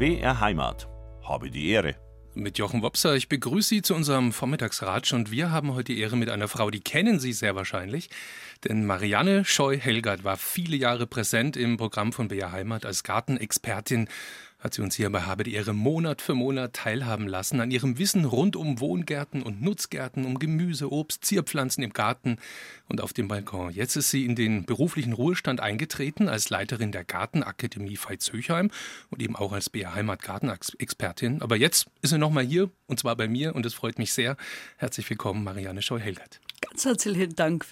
BR Heimat. Habe die Ehre. Mit Jochen Wopser. Ich begrüße Sie zu unserem Vormittagsratsch und wir haben heute die Ehre mit einer Frau, die kennen Sie sehr wahrscheinlich. Denn Marianne Scheu-Helgert war viele Jahre präsent im Programm von BR Heimat als Gartenexpertin hat sie uns hier bei Habe die Ehre Monat für Monat teilhaben lassen an ihrem Wissen rund um Wohngärten und Nutzgärten, um Gemüse, Obst, Zierpflanzen im Garten und auf dem Balkon. Jetzt ist sie in den beruflichen Ruhestand eingetreten als Leiterin der Gartenakademie Veitshöchheim und eben auch als BR Heimat Gartenexpertin. Aber jetzt ist sie nochmal hier und zwar bei mir und es freut mich sehr. Herzlich willkommen, Marianne Scheu-Helgert. Ganz herzlichen Dank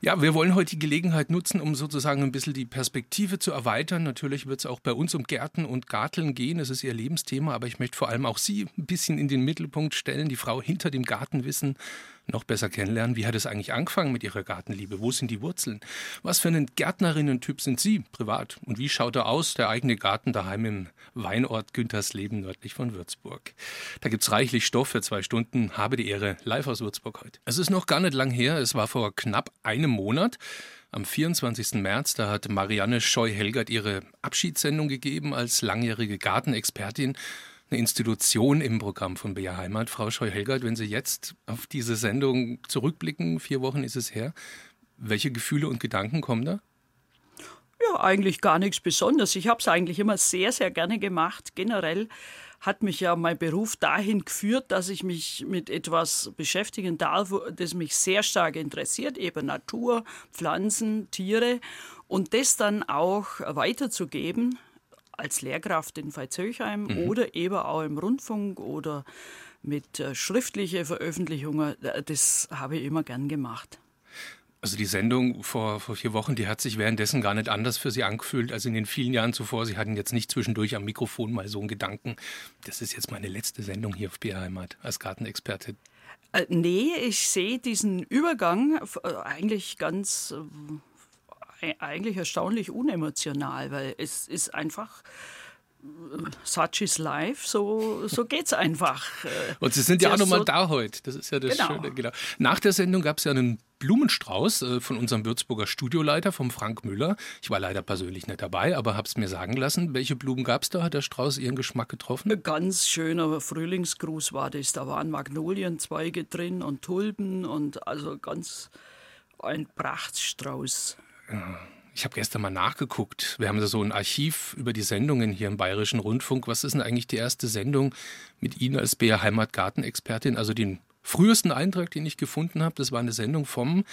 ja, wir wollen heute die Gelegenheit nutzen, um sozusagen ein bisschen die Perspektive zu erweitern. Natürlich wird es auch bei uns um Gärten und Garteln gehen. Das ist Ihr Lebensthema, aber ich möchte vor allem auch Sie ein bisschen in den Mittelpunkt stellen, die Frau hinter dem Gartenwissen noch besser kennenlernen. Wie hat es eigentlich angefangen mit Ihrer Gartenliebe? Wo sind die Wurzeln? Was für einen Gärtnerinnen-Typ sind Sie privat? Und wie schaut er aus, der eigene Garten daheim im Weinort Güntersleben nördlich von Würzburg? Da gibt es reichlich Stoff für zwei Stunden. Habe die Ehre, live aus Würzburg heute. Es ist noch gar nicht lang her. Es war vor knapp einem Monat. Am 24. März, da hat Marianne Scheu-Helgert ihre Abschiedssendung gegeben als langjährige Gartenexpertin eine Institution im Programm von BR Heimat. Frau Scheu-Helgert, wenn Sie jetzt auf diese Sendung zurückblicken, vier Wochen ist es her, welche Gefühle und Gedanken kommen da? Ja, eigentlich gar nichts Besonderes. Ich habe es eigentlich immer sehr, sehr gerne gemacht. Generell hat mich ja mein Beruf dahin geführt, dass ich mich mit etwas beschäftigen darf, das mich sehr stark interessiert, eben Natur, Pflanzen, Tiere und das dann auch weiterzugeben als Lehrkraft in Veitshöchheim mhm. oder eben auch im Rundfunk oder mit äh, schriftlichen Veröffentlichungen. Äh, das habe ich immer gern gemacht. Also die Sendung vor, vor vier Wochen, die hat sich währenddessen gar nicht anders für Sie angefühlt als in den vielen Jahren zuvor. Sie hatten jetzt nicht zwischendurch am Mikrofon mal so einen Gedanken, das ist jetzt meine letzte Sendung hier auf BR Heimat als Gartenexperte. Äh, nee, ich sehe diesen Übergang äh, eigentlich ganz eigentlich erstaunlich unemotional, weil es ist einfach such is life, so, so es einfach. Und Sie sind ja auch nochmal so da heute, das ist ja das genau. Schöne. Genau. Nach der Sendung gab es ja einen Blumenstrauß äh, von unserem Würzburger Studioleiter, vom Frank Müller. Ich war leider persönlich nicht dabei, aber habe es mir sagen lassen. Welche Blumen gab es da? Hat der Strauß Ihren Geschmack getroffen? Ein ganz schöner Frühlingsgruß war das. Da waren Magnolienzweige drin und Tulpen und also ganz ein Prachtstrauß. Ich habe gestern mal nachgeguckt. Wir haben so ein Archiv über die Sendungen hier im Bayerischen Rundfunk. Was ist denn eigentlich die erste Sendung mit Ihnen als BR Heimatgartenexpertin? Also den frühesten Eintrag, den ich gefunden habe, das war eine Sendung vom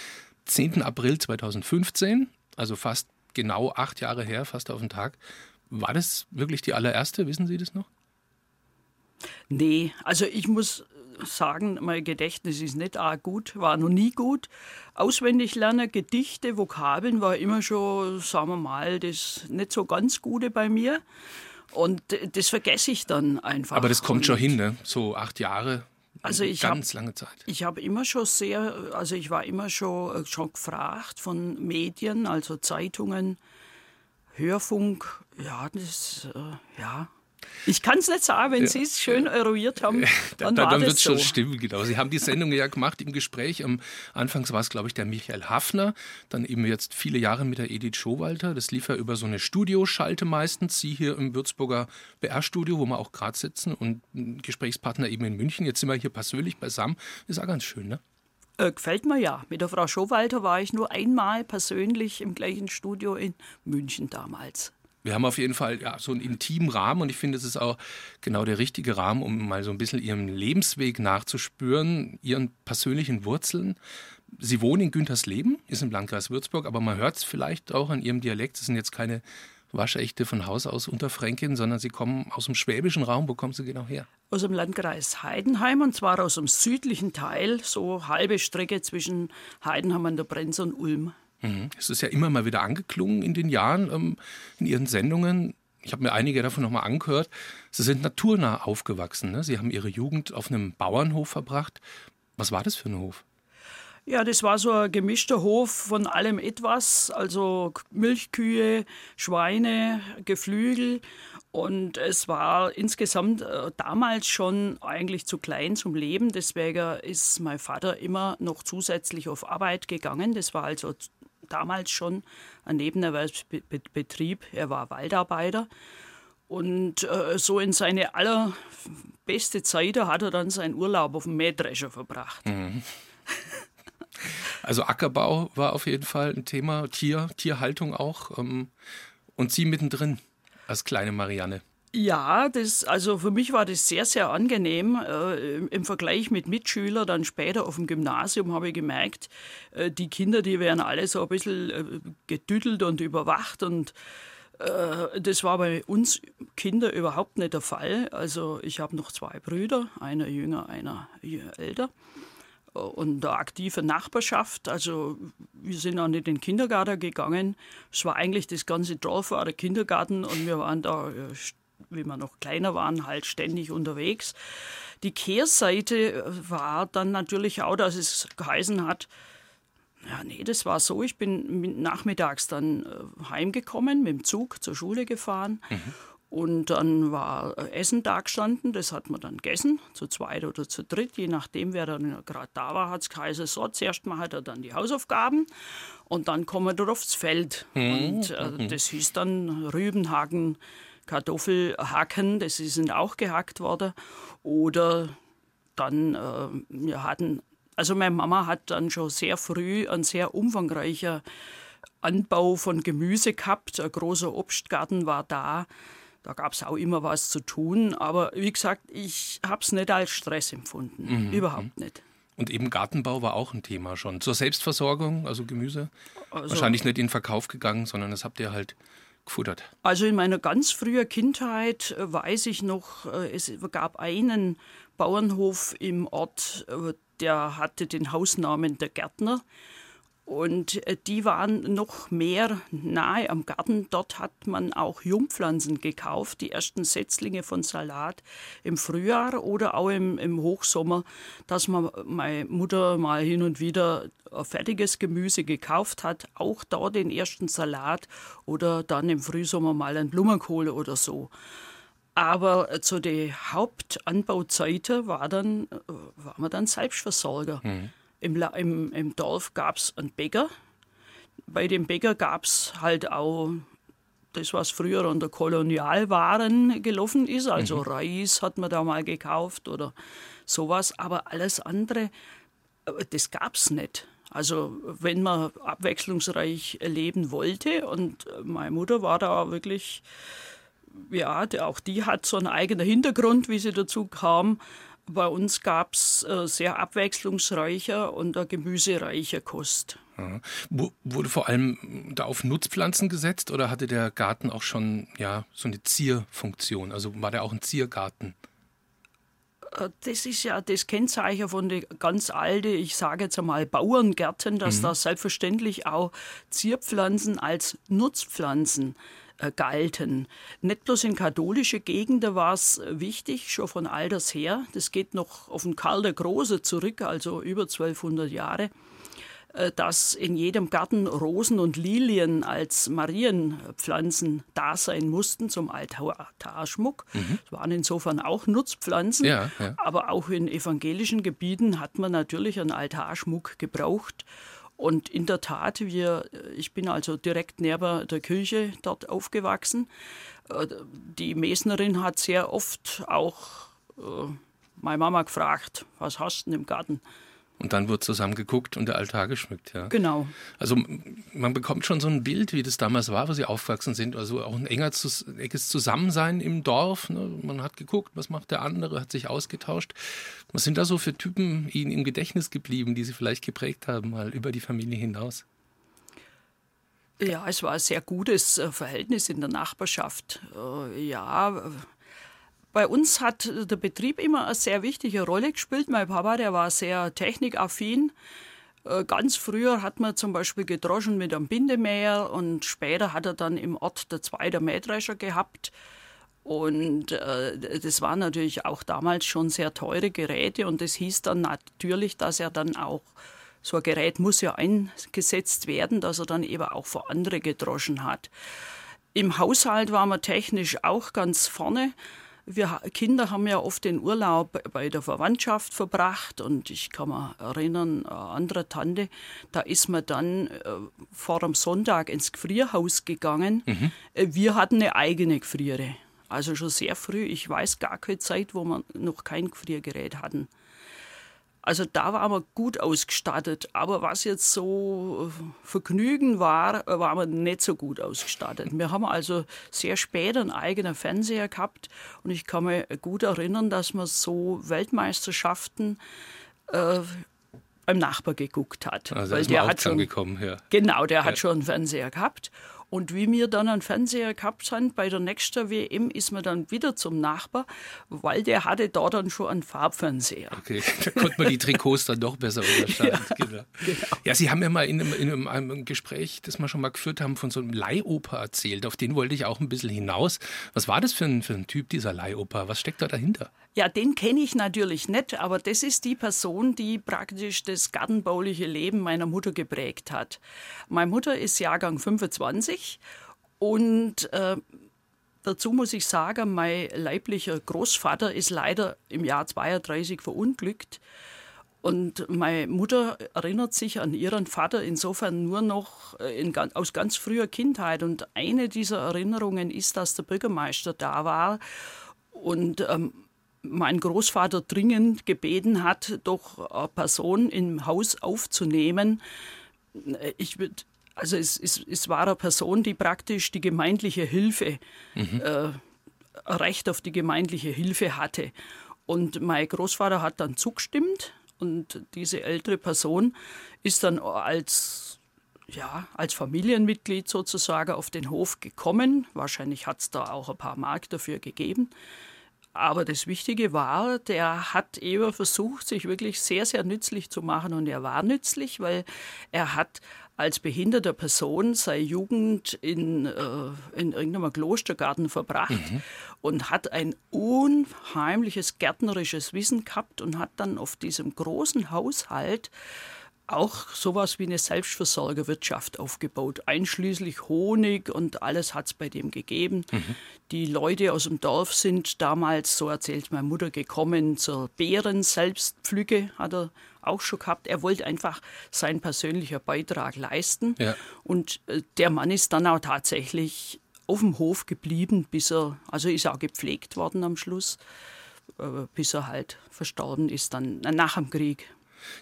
10. April 2015, also fast genau acht Jahre her, fast auf den Tag. War das wirklich die allererste? Wissen Sie das noch? Nee, also ich muss sagen, mein Gedächtnis ist nicht auch gut, war noch nie gut. Auswendig lernen, Gedichte, Vokabeln war immer schon, sagen wir mal, das nicht so ganz Gute bei mir. Und das vergesse ich dann einfach. Aber das kommt Und schon hin, ne? So acht Jahre. Also ich ganz hab, lange Zeit. Ich habe immer schon sehr, also ich war immer schon, äh, schon gefragt von Medien, also Zeitungen, Hörfunk, ja, das, äh, ja, ich kann es nicht sagen, wenn. Sie es schön eruiert haben. Dann, dann, dann wird es so. schon stimmen, genau. Sie haben die Sendung ja gemacht im Gespräch. Am Anfangs war es, glaube ich, der Michael Hafner, dann eben jetzt viele Jahre mit der Edith Schowalter. Das lief ja über so eine Studioschalte meistens. Sie hier im Würzburger BR-Studio, wo wir auch gerade sitzen und Gesprächspartner eben in München. Jetzt sind wir hier persönlich beisammen. Ist auch ganz schön, ne? Äh, gefällt mir ja. Mit der Frau Schowalter war ich nur einmal persönlich im gleichen Studio in München damals. Wir haben auf jeden Fall ja, so einen intimen Rahmen und ich finde, es ist auch genau der richtige Rahmen, um mal so ein bisschen Ihren Lebensweg nachzuspüren, Ihren persönlichen Wurzeln. Sie wohnen in Güntersleben, ist im Landkreis Würzburg, aber man hört es vielleicht auch an Ihrem Dialekt. Sie sind jetzt keine waschechte von Haus aus Unterfränkin, sondern Sie kommen aus dem schwäbischen Raum. Wo kommen Sie genau her? Aus dem Landkreis Heidenheim und zwar aus dem südlichen Teil, so halbe Strecke zwischen Heidenheim an der Brenz und Ulm. Mhm. Es ist ja immer mal wieder angeklungen in den Jahren ähm, in Ihren Sendungen. Ich habe mir einige davon nochmal angehört. Sie sind naturnah aufgewachsen. Ne? Sie haben Ihre Jugend auf einem Bauernhof verbracht. Was war das für ein Hof? Ja, das war so ein gemischter Hof von allem etwas, also Milchkühe, Schweine, Geflügel Und es war insgesamt äh, damals schon eigentlich zu klein zum Leben. Deswegen ist mein Vater immer noch zusätzlich auf Arbeit gegangen. Das war also damals schon ein Nebenerwerbsbetrieb. Er war Waldarbeiter. Und äh, so in seine allerbeste Zeit hat er dann seinen Urlaub auf dem Mähdrescher verbracht. Mhm. Also Ackerbau war auf jeden Fall ein Thema, Tier, Tierhaltung auch. Ähm, und Sie mittendrin als kleine Marianne. Ja, das, also für mich war das sehr, sehr angenehm. Äh, Im Vergleich mit Mitschülern, dann später auf dem Gymnasium habe ich gemerkt, äh, die Kinder, die werden alle so ein bisschen äh, gedüdelt und überwacht und äh, das war bei uns Kinder überhaupt nicht der Fall. Also ich habe noch zwei Brüder, einer jünger, einer älter und eine aktive Nachbarschaft. Also wir sind auch nicht in den Kindergarten gegangen. Es war eigentlich das ganze Dorf war der Kindergarten und wir waren da, äh, wie wir noch kleiner waren, halt ständig unterwegs. Die Kehrseite war dann natürlich auch, dass es geheißen hat, ja, nee, das war so. Ich bin nachmittags dann äh, heimgekommen, mit dem Zug zur Schule gefahren. Mhm. Und dann war Essen da gestanden, das hat man dann gegessen, zu zweit oder zu dritt, je nachdem, wer dann gerade da war, hat es geheißen, so, zuerst macht er dann die Hausaufgaben und dann kommen wir aufs Feld. Mhm. Und äh, mhm. das hieß dann Rübenhaken, Kartoffelhacken, das sind auch gehackt worden. Oder dann, äh, wir hatten, also meine Mama hat dann schon sehr früh ein sehr umfangreicher Anbau von Gemüse gehabt, ein großer Obstgarten war da. Da gab es auch immer was zu tun. Aber wie gesagt, ich habe es nicht als Stress empfunden. Mhm. Überhaupt nicht. Und eben Gartenbau war auch ein Thema schon. Zur Selbstversorgung, also Gemüse, also, wahrscheinlich nicht in den Verkauf gegangen, sondern das habt ihr halt gefuttert. Also in meiner ganz frühen Kindheit äh, weiß ich noch, äh, es gab einen Bauernhof im Ort, äh, der hatte den Hausnamen der Gärtner. Und äh, die waren noch mehr nahe am Garten. Dort hat man auch Jungpflanzen gekauft, die ersten Setzlinge von Salat im Frühjahr oder auch im, im Hochsommer, dass man meine Mutter mal hin und wieder fertiges Gemüse gekauft hat, auch da den ersten Salat oder dann im Frühsommer mal ein Blumenkohl oder so. Aber äh, zu den Hauptanbauzeiten war, dann, äh, war man dann Selbstversorger. Mhm. Im, im, im Dorf gab es einen Bäcker. Bei dem Bäcker gab es halt auch das, was früher unter Kolonialwaren gelaufen ist. Also mhm. Reis hat man da mal gekauft oder sowas. Aber alles andere, äh, das gab es nicht. Also wenn man abwechslungsreich leben wollte und meine Mutter war da wirklich, ja, auch die hat so einen eigenen Hintergrund, wie sie dazu kam. Bei uns gab es äh, sehr abwechslungsreicher und gemüsereicher Kost. Ja. Wurde vor allem da auf Nutzpflanzen gesetzt oder hatte der Garten auch schon ja, so eine Zierfunktion? Also war der auch ein Ziergarten? Äh, das ist ja das Kennzeichen von den ganz alten, ich sage jetzt einmal Bauerngärten, dass mhm. da selbstverständlich auch Zierpflanzen als Nutzpflanzen äh, galten. Nicht bloß in katholische Gegenden war es äh, wichtig, schon von alters her. Das geht noch auf den Karl der Große zurück, also über 1200 Jahre äh, dass in jedem Garten Rosen und Lilien als Marienpflanzen da sein mussten zum Altarschmuck. Mhm. Das waren insofern auch Nutzpflanzen. Ja, ja. Aber auch in evangelischen Gebieten hat man natürlich einen Altarschmuck gebraucht. Und in der Tat, wir, ich bin also direkt neben der Kirche dort aufgewachsen. Äh, die Mesnerin hat sehr oft auch äh, meine Mama gefragt, was hast du denn im Garten? Und dann wird zusammen geguckt und der Altar geschmückt, ja. Genau. Also man bekommt schon so ein Bild, wie das damals war, wo sie aufgewachsen sind. Also auch ein enger, enges Zusammensein im Dorf. Ne? Man hat geguckt, was macht der andere, hat sich ausgetauscht. Was sind da so für Typen Ihnen im Gedächtnis geblieben, die Sie vielleicht geprägt haben, mal über die Familie hinaus? Ja, es war ein sehr gutes äh, Verhältnis in der Nachbarschaft. Äh, ja, bei uns hat der Betrieb immer eine sehr wichtige Rolle gespielt. Mein Papa, der war sehr technikaffin. Äh, ganz früher hat man zum Beispiel gedroschen mit einem Bindemäher und später hat er dann im Ort der zweite Mähdrescher gehabt. Und äh, das waren natürlich auch damals schon sehr teure Geräte und das hieß dann natürlich, dass er dann auch, so ein Gerät muss ja eingesetzt werden, dass er dann eben auch für andere gedroschen hat. Im Haushalt waren wir technisch auch ganz vorne. Wir Kinder haben ja oft den Urlaub bei der Verwandtschaft verbracht und ich kann mich erinnern, eine andere Tante, da ist man dann äh, vor dem Sonntag ins Gefrierhaus gegangen. Mhm. Wir hatten eine eigene Gefriere. Also schon sehr früh. Ich weiß gar keine Zeit, wo wir noch kein Gefriergerät hatten. Also da waren wir gut ausgestattet. Aber was jetzt so äh, Vergnügen war, äh, waren wir nicht so gut ausgestattet. Wir haben also sehr spät einen eigenen Fernseher gehabt. Und ich kann mich gut erinnern, dass man so Weltmeisterschaften äh, beim Nachbar geguckt hat. Also weil der hat schon gekommen, ja. Genau, der ja. hat schon einen Fernseher gehabt. Und wie wir dann einen Fernseher gehabt haben, bei der nächsten WM ist man dann wieder zum Nachbar, weil der hatte da dann schon einen Farbfernseher. Okay, da konnte man die Trikots dann doch besser unterscheiden. ja, genau. genau. ja, Sie haben ja mal in einem, in einem, Gespräch, das wir schon mal geführt haben, von so einem Leihoper erzählt. Auf den wollte ich auch ein bisschen hinaus. Was war das für ein, für ein Typ, dieser Leihoper? Was steckt da dahinter? Ja, den kenne ich natürlich nicht, aber das ist die Person, die praktisch das gartenbauliche Leben meiner Mutter geprägt hat. Meine Mutter ist Jahrgang 25 und äh, dazu muss ich sagen, mein leiblicher Großvater ist leider im Jahr 32 verunglückt. Und meine Mutter erinnert sich an ihren Vater insofern nur noch äh, in, aus ganz früher Kindheit. Und eine dieser Erinnerungen ist, dass der Bürgermeister da war und ähm, mein Großvater dringend gebeten hat, doch eine Person im Haus aufzunehmen. Ich würde also es, es, es, war eine Person, die praktisch die gemeindliche Hilfe, mhm. äh, Recht auf die gemeindliche Hilfe hatte. Und mein Großvater hat dann zugestimmt und diese ältere Person ist dann als, ja, als Familienmitglied sozusagen auf den Hof gekommen. Wahrscheinlich hat es da auch ein paar Mark dafür gegeben. Aber das Wichtige war, der hat eben versucht, sich wirklich sehr, sehr nützlich zu machen. Und er war nützlich, weil er hat als behinderte Person seine Jugend in, äh, in irgendeinem Klostergarten verbracht mhm. und hat ein unheimliches gärtnerisches Wissen gehabt und hat dann auf diesem großen Haushalt auch sowas wie eine Selbstversorgerwirtschaft aufgebaut, einschließlich Honig und alles hat es bei dem gegeben. Mhm. Die Leute aus dem Dorf sind damals, so erzählt meine Mutter, gekommen zur Beeren-Selbstpflücke, hat er auch schon gehabt. Er wollte einfach seinen persönlichen Beitrag leisten. Ja. Und äh, der Mann ist dann auch tatsächlich auf dem Hof geblieben, bis er, also ist auch gepflegt worden am Schluss, äh, bis er halt verstorben ist, dann nach dem Krieg.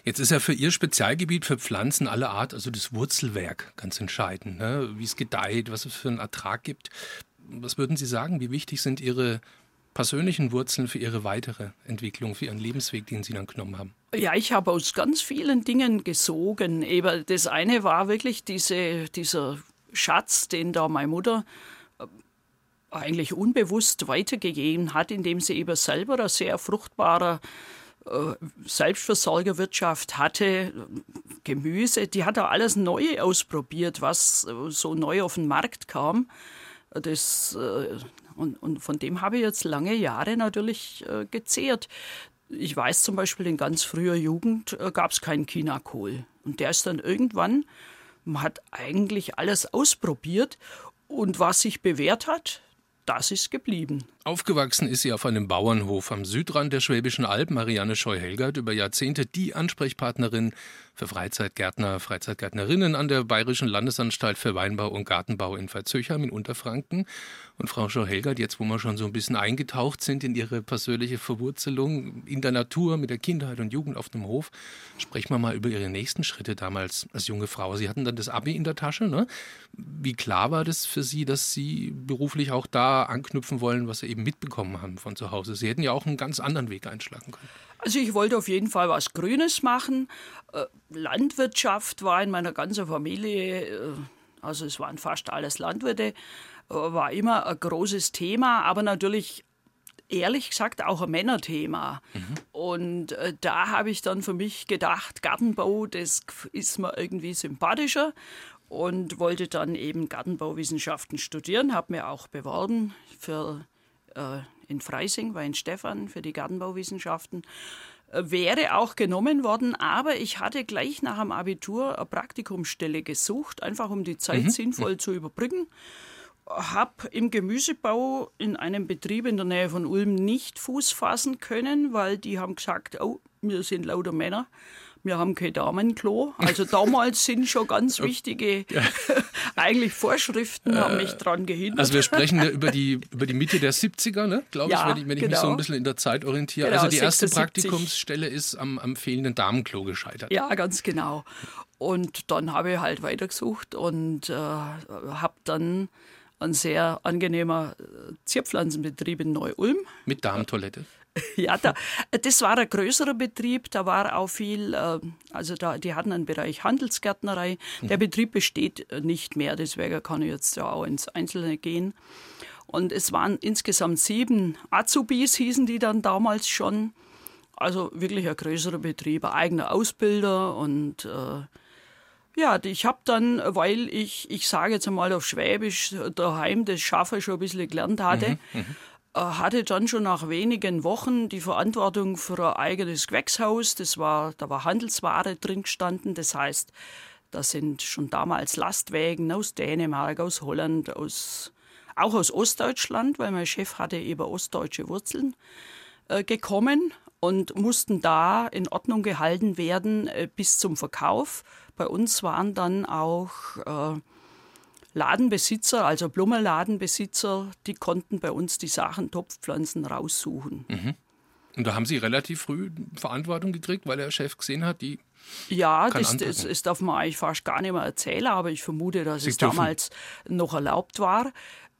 Jetzt ist ja für Ihr Spezialgebiet für Pflanzen aller Art, also das Wurzelwerk, ganz entscheidend, ne? wie es gedeiht, was es für einen Ertrag gibt. Was würden Sie sagen, wie wichtig sind Ihre persönlichen Wurzeln für Ihre weitere Entwicklung, für Ihren Lebensweg, den Sie dann genommen haben? Ja, ich habe aus ganz vielen Dingen gesogen. Eben das eine war wirklich diese, dieser Schatz, den da meine Mutter äh, eigentlich unbewusst weitergegeben hat, indem sie eben selber ein sehr fruchtbarer Selbstversorgerwirtschaft hatte, Gemüse, die hat auch alles neu ausprobiert, was äh, so neu auf den Markt kam. Das, äh, und, und von dem habe ich jetzt lange Jahre natürlich gezehrt. Ich weiß zum Beispiel, in ganz früher Jugend gab es keinen Chinakohl. Und der ist dann irgendwann, man hat eigentlich alles ausprobiert und was sich bewährt hat, das ist geblieben. Aufgewachsen ist sie auf einem Bauernhof am Südrand der Schwäbischen Alb. Marianne Scheu-Helgert, über Jahrzehnte die Ansprechpartnerin für Freizeitgärtner, Freizeitgärtnerinnen an der Bayerischen Landesanstalt für Weinbau und Gartenbau in Veitshöchheim in Unterfranken. Und Frau Scheu-Helgert, jetzt wo wir schon so ein bisschen eingetaucht sind in Ihre persönliche Verwurzelung in der Natur, mit der Kindheit und Jugend auf dem Hof, sprechen wir mal über Ihre nächsten Schritte damals als junge Frau. Sie hatten dann das Abi in der Tasche. Ne? Wie klar war das für Sie, dass Sie beruflich auch da anknüpfen wollen, was Sie eben mitbekommen haben von zu Hause? Sie hätten ja auch einen ganz anderen Weg einschlagen können. Also ich wollte auf jeden Fall was Grünes machen. Äh, Landwirtschaft war in meiner ganzen Familie, äh, also es waren fast alles Landwirte war immer ein großes Thema, aber natürlich ehrlich gesagt auch ein Männerthema. Mhm. Und äh, da habe ich dann für mich gedacht, Gartenbau, das ist mir irgendwie sympathischer und wollte dann eben Gartenbauwissenschaften studieren, habe mir auch beworben für äh, in Freising, bei Stefan für die Gartenbauwissenschaften. Äh, wäre auch genommen worden, aber ich hatte gleich nach dem Abitur eine Praktikumsstelle gesucht, einfach um die Zeit mhm. sinnvoll zu überbrücken habe im Gemüsebau in einem Betrieb in der Nähe von Ulm nicht Fuß fassen können, weil die haben gesagt, oh, wir sind lauter Männer wir haben kein Damenklo. Also damals sind schon ganz wichtige eigentlich Vorschriften, haben mich daran gehindert. Also wir sprechen ja über die, über die Mitte der 70er, ne? glaube Ja, ich, wenn ich, wenn ich mich genau. so ein bisschen in der Zeit orientiere. Genau, also die erste 76. Praktikumsstelle ist am, am fehlenden Damenklo gescheitert. Ja, ganz genau. Und dann habe ich halt weitergesucht und äh, habe dann ein sehr angenehmer äh, Zierpflanzenbetrieb in Neu-Ulm. Mit Damentoilette. Ja, da, das war ein größerer Betrieb, da war auch viel, äh, also da, die hatten einen Bereich Handelsgärtnerei. Der Betrieb besteht äh, nicht mehr, deswegen kann ich jetzt ja auch ins Einzelne gehen. Und es waren insgesamt sieben Azubis, hießen die dann damals schon. Also wirklich ein größerer Betrieb, ein eigener Ausbilder und äh, ja, ich habe dann, weil ich, ich sage jetzt einmal auf Schwäbisch, daheim das Schaffen schon ein bisschen gelernt hatte, äh, hatte dann schon nach wenigen Wochen die Verantwortung für ein eigenes Gewächshaus. Das war, da war Handelsware drin gestanden. Das heißt, da sind schon damals Lastwägen aus Dänemark, aus Holland, aus, auch aus Ostdeutschland, weil mein Chef hatte eben ostdeutsche Wurzeln, äh, gekommen und mussten da in Ordnung gehalten werden äh, bis zum Verkauf. Bei uns waren dann auch äh, Ladenbesitzer, also Blumenladenbesitzer, die konnten bei uns die Sachen Topfpflanzen raussuchen. Und da haben Sie relativ früh Verantwortung gekriegt, weil der Chef gesehen hat, die Ja, das, das, das darf man eigentlich fast gar nicht mehr erzählen, aber ich vermute, dass Sie es dürfen. damals noch erlaubt war.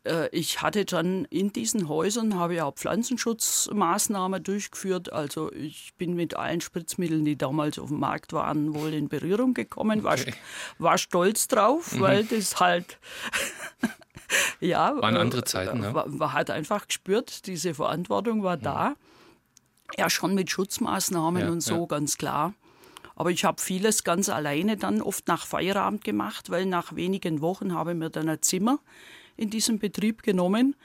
Äh, Ich hatte dann in diesen Häusern habe ich auch Pflanzenschutzmaßnahmen durchgeführt. Also ich bin mit allen Spritzmitteln, die damals auf dem Markt waren, wohl in Berührung gekommen. War, Okay. Mhm. war stolz drauf, weil das halt ja Waren äh, andere Zeiten, ne? Man, man hat einfach gespürt, diese Verantwortung war da. Ja, schon mit Schutzmaßnahmen Ja, und so, ja. ganz klar. Aber ich habe vieles ganz alleine dann oft nach Feierabend gemacht, weil nach wenigen Wochen habe ich mir dann ein Zimmer in diesem Betrieb genommen,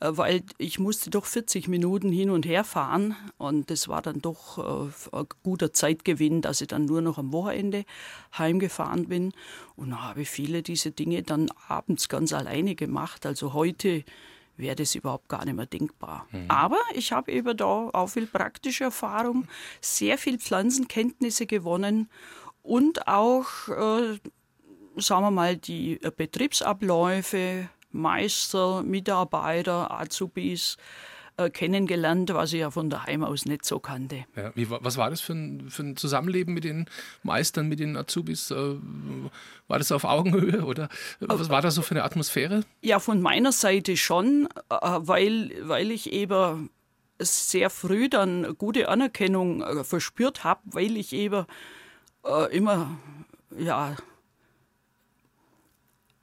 äh, weil ich musste doch 40 Minuten hin und her fahren und das war dann doch äh, ein guter Zeitgewinn, dass ich dann nur noch am Wochenende heimgefahren bin. Und habe viele diese Dinge dann abends ganz alleine gemacht. Also heute wäre das überhaupt gar nicht mehr denkbar. Aber ich habe eben da auch viel praktische Erfahrung, sehr viel Pflanzenkenntnisse gewonnen und auch, äh, sagen wir mal, die Betriebsabläufe, Meister, Mitarbeiter, Azubis äh, kennengelernt, was ich ja von daheim aus nicht so kannte. Ja, wie, wa- was war das für ein, für ein Zusammenleben mit den Meistern, mit den Azubis? Äh, War das auf Augenhöhe oder was war das so für eine Atmosphäre? Ja, von meiner Seite schon, äh, weil, weil ich eben sehr früh dann gute Anerkennung verspürt habe, weil ich eben immer, ja,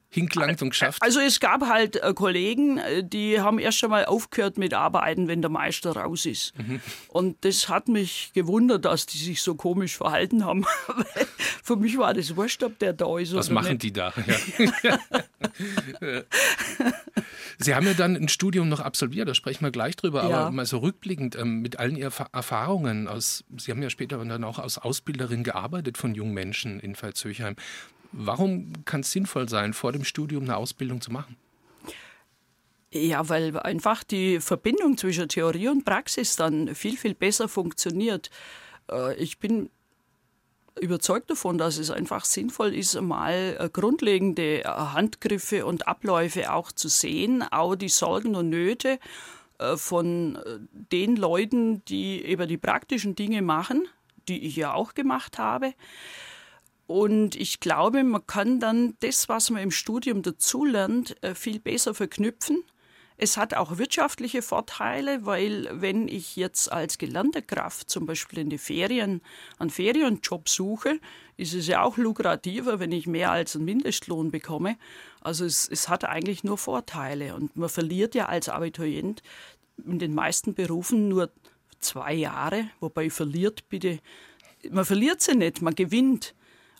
Hingelangt und geschafft? also es gab halt äh, Kollegen, äh, die haben erst einmal aufgehört mit Arbeiten, wenn der Meister raus ist. Und das hat mich gewundert, dass die sich so komisch verhalten haben. Für mich war das wurscht, ob der da ist Was machen nicht. die da? Ja. Sie haben ja dann ein Studium noch absolviert, da sprechen wir gleich drüber, Ja. aber mal so rückblickend ähm, mit allen Ihren Erfa- Erfahrungen aus, Sie haben ja später dann auch als Ausbilderin gearbeitet von jungen Menschen in Pfalzhöchheim. Warum kann es sinnvoll sein, vor dem Studium eine Ausbildung zu machen? Ja, weil einfach die Verbindung zwischen Theorie und Praxis dann viel, viel besser funktioniert. Äh, Ich bin überzeugt davon, dass es einfach sinnvoll ist, mal äh, grundlegende äh, Handgriffe und Abläufe auch zu sehen, auch die Sorgen und Nöte von den Leuten, die eben die praktischen Dinge machen, die ich ja auch gemacht habe. Und ich glaube, man kann dann das, was man im Studium dazulernt, äh, viel besser verknüpfen. Es hat auch wirtschaftliche Vorteile, weil wenn ich jetzt als gelernte Kraft zum Beispiel in die Ferien einen Ferienjob suche, ist es ja auch lukrativer, wenn ich mehr als einen Mindestlohn bekomme. Also es, es hat eigentlich nur Vorteile. Und man verliert ja als Abiturient in den meisten Berufen nur zwei Jahre, wobei verliert bitte, man verliert sie nicht, man gewinnt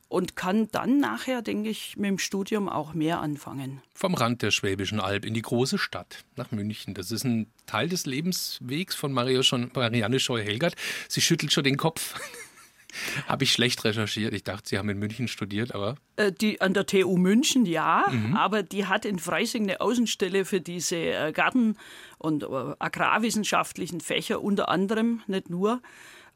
und kann dann nachher, denke ich, mit dem Studium auch mehr anfangen. Vom Rand der Schwäbischen Alb in die große Stadt, nach München. Das ist ein Teil des Lebenswegs von Marianne Scheu-Helgert. Sie schüttelt schon den Kopf. Habe ich schlecht recherchiert. Ich dachte, Sie haben in München studiert, aber. Äh, die an der TU München, ja, mhm. aber die hat in Freising eine Außenstelle für diese äh, Garten- und äh, agrarwissenschaftlichen Fächer unter anderem, nicht nur.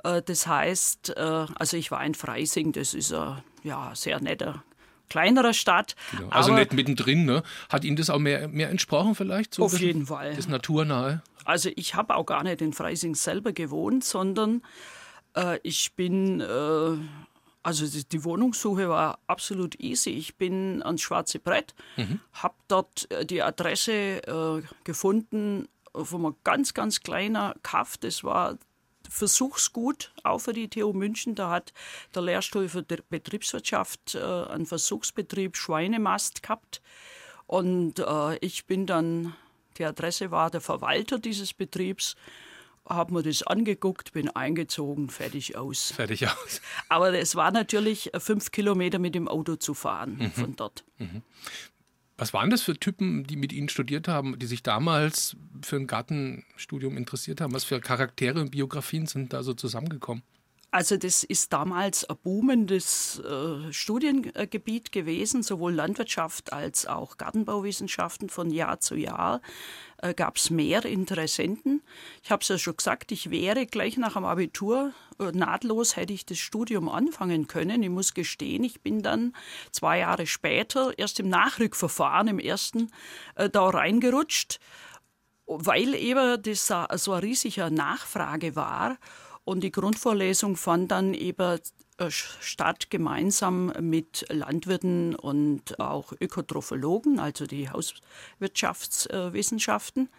Das heißt, also ich war in Freising, das ist ein ja, sehr netter kleinerer Stadt. Genau. Also nicht mittendrin, ne? Hat Ihnen das auch mehr, mehr entsprochen vielleicht? So auf jeden Fall. Das Naturnahe? Also ich habe auch gar nicht in Freising selber gewohnt, sondern äh, ich bin, äh, also die, die, Wohnungssuche war absolut easy. Ich bin ans Schwarze Brett, mhm. habe dort äh, die Adresse äh, gefunden von einem ganz, ganz kleiner Kaff. Das war Versuchsgut, auch für die TU München. Da hat der Lehrstuhl für Betriebswirtschaft äh, einen Versuchsbetrieb Schweinemast gehabt. Und äh, ich bin dann, die Adresse war der Verwalter dieses Betriebs habe mir das angeguckt, bin eingezogen, fertig aus. Fertig aus. Aber es war natürlich fünf Kilometer mit dem Auto zu fahren mhm. von dort. Mhm. Was waren das für Typen, die mit Ihnen studiert haben, die sich damals für ein Gartenstudium interessiert haben? Was für Charaktere und Biografien sind da so zusammengekommen? Also das ist damals ein boomendes äh, Studiengebiet gewesen, sowohl Landwirtschaft als auch Gartenbauwissenschaften. Von Jahr zu Jahr äh, gab es mehr Interessenten. Ich habe es ja schon gesagt, ich wäre gleich nach dem Abitur äh, nahtlos hätte ich das Studium anfangen können. Ich muss gestehen, ich bin dann zwei Jahre später erst im Nachrückverfahren, im ersten, äh, da reingerutscht, weil eben das so eine riesige Nachfrage war. Und die Grundvorlesung fand dann eben äh, statt gemeinsam mit Landwirten und auch Ökotrophologen, also die Hauswirtschaftswissenschaften.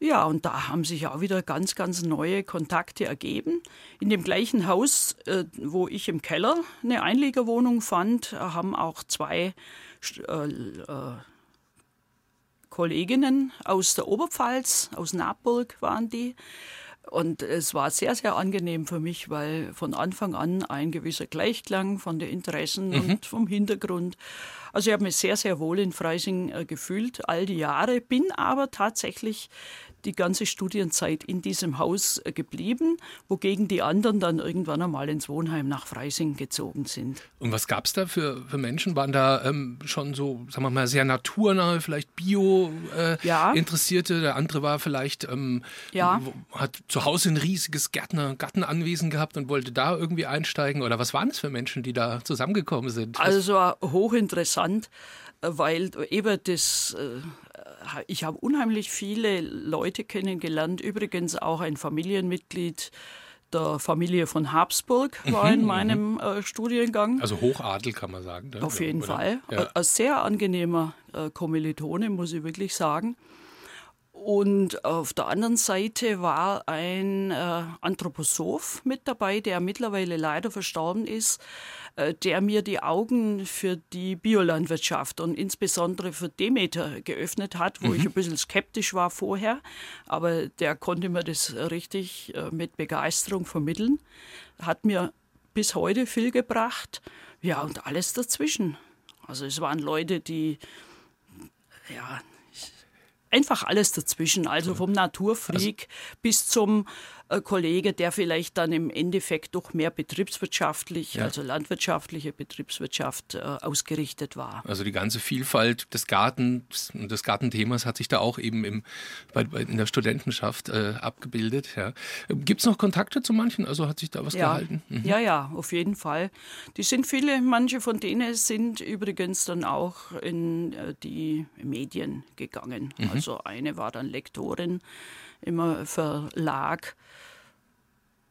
Ja, und da haben sich auch wieder ganz, ganz neue Kontakte ergeben. In dem gleichen Haus, äh, wo ich im Keller eine Einliegerwohnung fand, haben auch zwei äh, Kolleginnen aus der Oberpfalz, aus Naburg waren die, und es war sehr, sehr angenehm für mich, weil von Anfang an ein gewisser Gleichklang von den Interessen mhm. und vom Hintergrund. Also ich habe mich sehr, sehr wohl in Freising äh, gefühlt, all die Jahre, bin aber tatsächlich die ganze Studienzeit in diesem Haus äh, geblieben, wogegen die anderen dann irgendwann einmal ins Wohnheim nach Freising gezogen sind. Und was gab es da für, für Menschen? Waren da ähm, schon so, sagen wir mal, sehr naturnahe, vielleicht Bio-Interessierte? Äh, Der andere war vielleicht, ähm, ja. hat zu Hause ein riesiges Gärtner, Gartenanwesen gehabt und wollte da irgendwie einsteigen? Oder was waren es für Menschen, die da zusammengekommen sind? Also hochinteressant, äh, weil eben das ich habe unheimlich viele Leute kennengelernt, übrigens auch ein Familienmitglied der Familie von Habsburg war in mhm, meinem mhm. äh, Studiengang. Also Hochadel kann man sagen. Ne? Auf jeden Oder? Fall. Ja. Ein sehr angenehmer äh, Kommilitone, muss ich wirklich sagen. Und auf der anderen Seite war ein äh, Anthroposoph mit dabei, der mittlerweile leider verstorben ist, äh, der mir die Augen für die Biolandwirtschaft und insbesondere für Demeter geöffnet hat, wo mhm. ich ein bisschen skeptisch war vorher. Aber der konnte mir das richtig äh, mit Begeisterung vermitteln. Hat mir bis heute viel gebracht. Ja, und alles dazwischen. Also es waren Leute, die ja, einfach alles dazwischen, also vom Naturfreak also, bis zum äh, Kollege, der vielleicht dann im Endeffekt doch mehr betriebswirtschaftlich, ja. also landwirtschaftliche Betriebswirtschaft äh, ausgerichtet war. Also die ganze Vielfalt des Gartens und des Gartenthemas hat sich da auch eben im, bei, in der Studentenschaft äh, abgebildet. Ja. Gibt es noch Kontakte zu manchen? Also hat sich da was ja. gehalten? Mhm. Ja, ja, auf jeden Fall. Die sind viele, manche von denen sind übrigens dann auch in äh, die Medien gegangen. Mhm. Also eine war dann Lektorin im Verlag.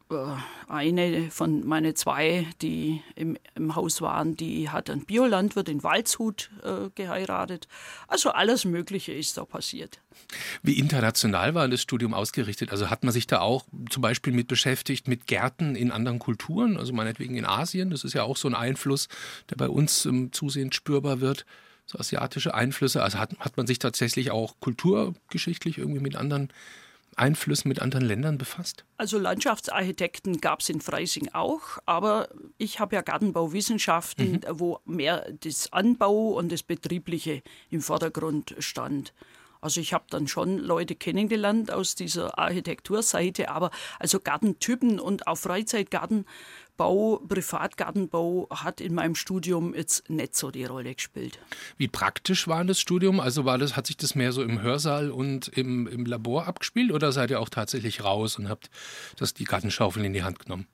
Äh, eine von meine zwei, die im, im, Haus waren, die hat einen Biolandwirt in Waldshut äh, geheiratet. Also alles Mögliche ist da passiert. Wie international war das Studium ausgerichtet? Also hat man sich da auch zum Beispiel mit beschäftigt, mit Gärten in anderen Kulturen, also meinetwegen in Asien? Das ist ja auch so ein Einfluss, der bei uns ähm, zusehends spürbar wird. So asiatische Einflüsse. Also hat, hat man sich tatsächlich auch kulturgeschichtlich irgendwie mit anderen Einflüssen mit anderen Ländern befasst? Also Landschaftsarchitekten gab es in Freising auch, aber ich habe ja Gartenbauwissenschaften, mhm. wo mehr das Anbau und das Betriebliche im Vordergrund stand. Also ich habe dann schon Leute kennengelernt aus dieser Architekturseite, aber also Gartentypen und auch Freizeitgartenbau, Privatgartenbau hat in meinem Studium jetzt nicht so die Rolle gespielt. Wie praktisch war das Studium? Also war das, hat sich das mehr so im Hörsaal und im, im Labor abgespielt oder seid ihr auch tatsächlich raus und habt das die Gartenschaufel in die Hand genommen?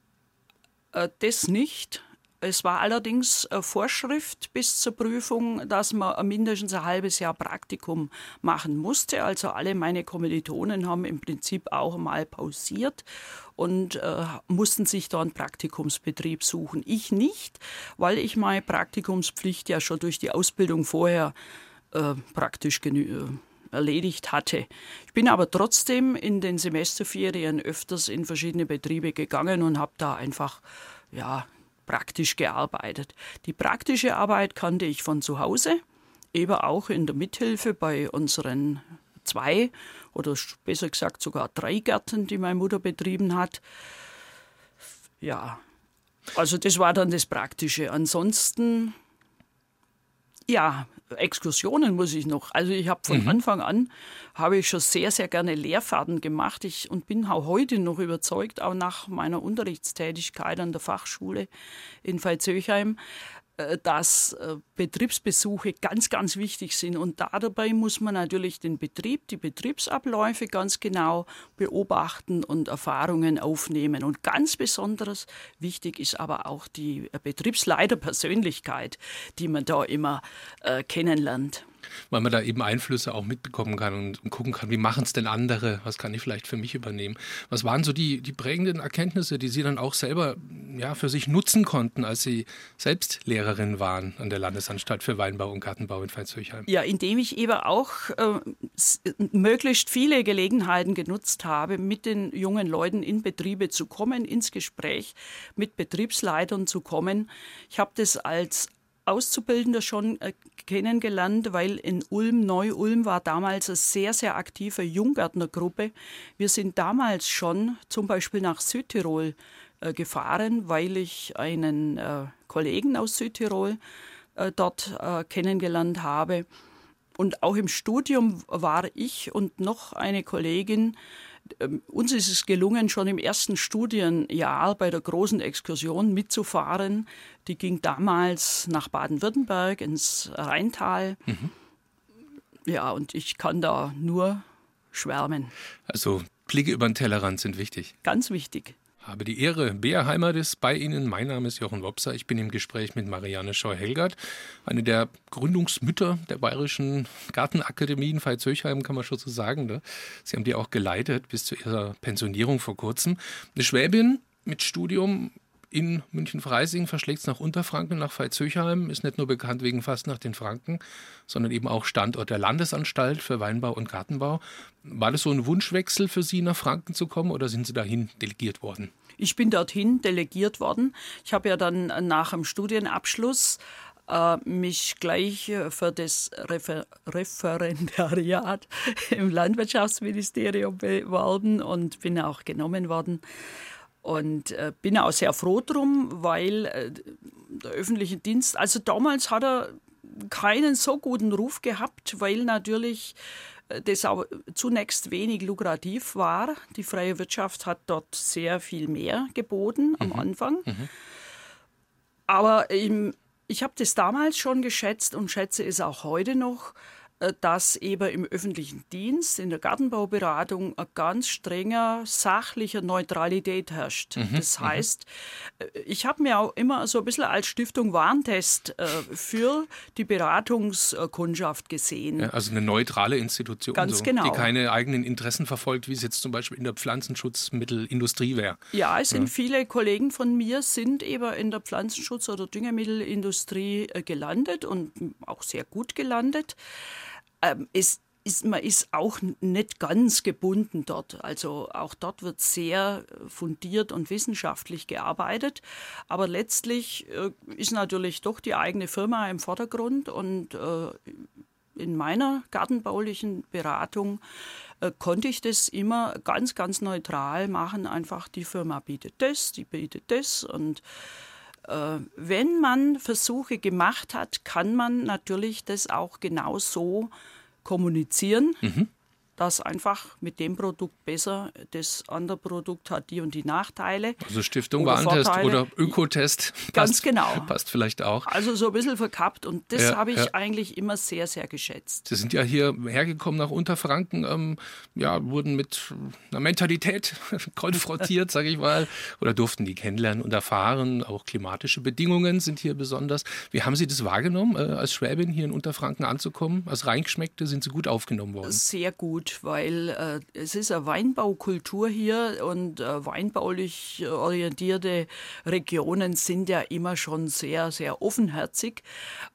Äh, das nicht. Es war allerdings Vorschrift bis zur Prüfung, dass man mindestens ein halbes Jahr Praktikum machen musste. Also alle meine Kommilitonen haben im Prinzip auch mal pausiert und äh, mussten sich da einen Praktikumsbetrieb suchen. Ich nicht, weil ich meine Praktikumspflicht ja schon durch die Ausbildung vorher äh, praktisch genü erledigt hatte. Ich bin aber trotzdem in den Semesterferien öfters in verschiedene Betriebe gegangen und habe da einfach ja, praktisch gearbeitet. Die praktische Arbeit kannte ich von zu Hause, eben auch in der Mithilfe bei unseren zwei oder besser gesagt sogar drei Gärten, die meine Mutter betrieben hat. Ja, also das war dann das Praktische. Ansonsten, ja, Exkursionen muss ich noch. Also ich habe von mhm. Anfang an habe ich schon sehr, sehr gerne Lehrfahrten gemacht. Ich, und bin auch heute noch überzeugt, auch nach meiner Unterrichtstätigkeit an der Fachschule in Veitshöchheim, dass äh, Betriebsbesuche ganz, ganz wichtig sind. Und dabei muss man natürlich den Betrieb, die Betriebsabläufe ganz genau beobachten und Erfahrungen aufnehmen. Und ganz besonders wichtig ist aber auch die Betriebsleiterpersönlichkeit, die man da immer äh, kennenlernt weil man da eben Einflüsse auch mitbekommen kann und, gucken kann, wie machen es denn andere, was kann ich vielleicht für mich übernehmen. Was waren so die, die prägenden Erkenntnisse, die Sie dann auch selber ja, für sich nutzen konnten, als Sie selbst Lehrerin waren an der Landesanstalt für Weinbau und Gartenbau in Veitshöchheim? Ja, indem ich eben auch äh, möglichst viele Gelegenheiten genutzt habe, mit den jungen Leuten in Betriebe zu kommen, ins Gespräch mit Betriebsleitern zu kommen. Ich habe das als Auszubildender schon äh, kennengelernt, weil in Ulm, Neu-Ulm war damals eine sehr, sehr aktive Junggärtnergruppe. Wir sind damals schon zum Beispiel nach Südtirol äh, gefahren, weil ich einen äh, Kollegen aus Südtirol dort kennengelernt habe. Und auch im Studium war ich und noch eine Kollegin uns ist es gelungen, schon im ersten Studienjahr bei der großen Exkursion mitzufahren. Die ging damals nach Baden-Württemberg ins Rheintal. Mhm. Ja, und ich kann da nur schwärmen. Also Blicke über den Tellerrand sind wichtig. Ganz wichtig. Habe die Ehre, Bea Heimat ist bei Ihnen. Mein Name ist Jochen Wopser. Ich bin im Gespräch mit Marianne Scheu-Helgert, eine der Gründungsmütter der Bayerischen Gartenakademie in Veitshöchheim, kann man schon so sagen. Ne? Sie haben die auch geleitet bis zu ihrer Pensionierung vor kurzem. Eine Schwäbin mit Studium in München-Freising, verschlägt es nach Unterfranken, nach Veitshöchheim, ist nicht nur bekannt wegen Fast nach den Franken, sondern eben auch Standort der Landesanstalt für Weinbau und Gartenbau. War das so ein Wunschwechsel für Sie, nach Franken zu kommen oder sind Sie dahin delegiert worden? Ich bin dorthin delegiert worden. Ich habe ja dann nach dem Studienabschluss äh, mich gleich äh, für das Refer Referendariat im Landwirtschaftsministerium beworben und bin auch genommen worden. Und äh, bin auch sehr froh drum, weil äh, der öffentliche Dienst, also damals hat er keinen so guten Ruf gehabt, weil natürlich äh, das auch zunächst wenig lukrativ war. Die freie Wirtschaft hat dort sehr viel mehr geboten mhm. am Anfang. Mhm. Aber im, ich habe das damals schon geschätzt und schätze es auch heute noch, dass eben im öffentlichen Dienst, in der Gartenbauberatung, ein ganz strenger sachlicher Neutralität herrscht. Mhm, das mhm. heißt, mhm. ich habe mir auch immer so ein bisschen als Stiftung Warntest äh, für die Beratungskundschaft gesehen. Ja, also eine neutrale Institution, ganz so, genau. die keine eigenen Interessen verfolgt, wie es jetzt zum Beispiel in der Pflanzenschutzmittelindustrie wäre. Ja, es sind ja. viele Kollegen von mir sind eben in der Pflanzenschutz- oder Düngemittelindustrie gelandet und auch sehr gut gelandet ähm, es ist, man ist auch nicht ganz gebunden dort. Also auch dort wird sehr fundiert und wissenschaftlich gearbeitet. Aber letztlich äh, ist natürlich doch die eigene Firma im Vordergrund und äh, in meiner gartenbaulichen Beratung äh, konnte ich das immer ganz, ganz neutral machen. Einfach die Firma bietet das, die bietet das und äh, wenn man Versuche gemacht hat, kann man natürlich das auch genau so kommunizieren. Mhm dass einfach mit dem Produkt besser, das andere Produkt hat die und die Nachteile. Also Stiftung Warentest oder Ökotest. Ganz passt, genau. Passt vielleicht auch. Also so ein bisschen verkappt und das ja, habe ich ja. eigentlich immer sehr, sehr geschätzt. Sie sind ja hier hergekommen nach Unterfranken, ähm, ja, wurden mit einer Mentalität konfrontiert, sage ich mal, oder durften die kennenlernen und erfahren. Auch klimatische Bedingungen sind hier besonders. Wie haben Sie das wahrgenommen, äh, als Schwäbin hier in Unterfranken anzukommen? Als Reingeschmeckte sind Sie gut aufgenommen worden? Sehr gut gut, weil äh, es ist eine Weinbaukultur hier und äh, weinbaulich orientierte Regionen sind ja immer schon sehr, sehr offenherzig.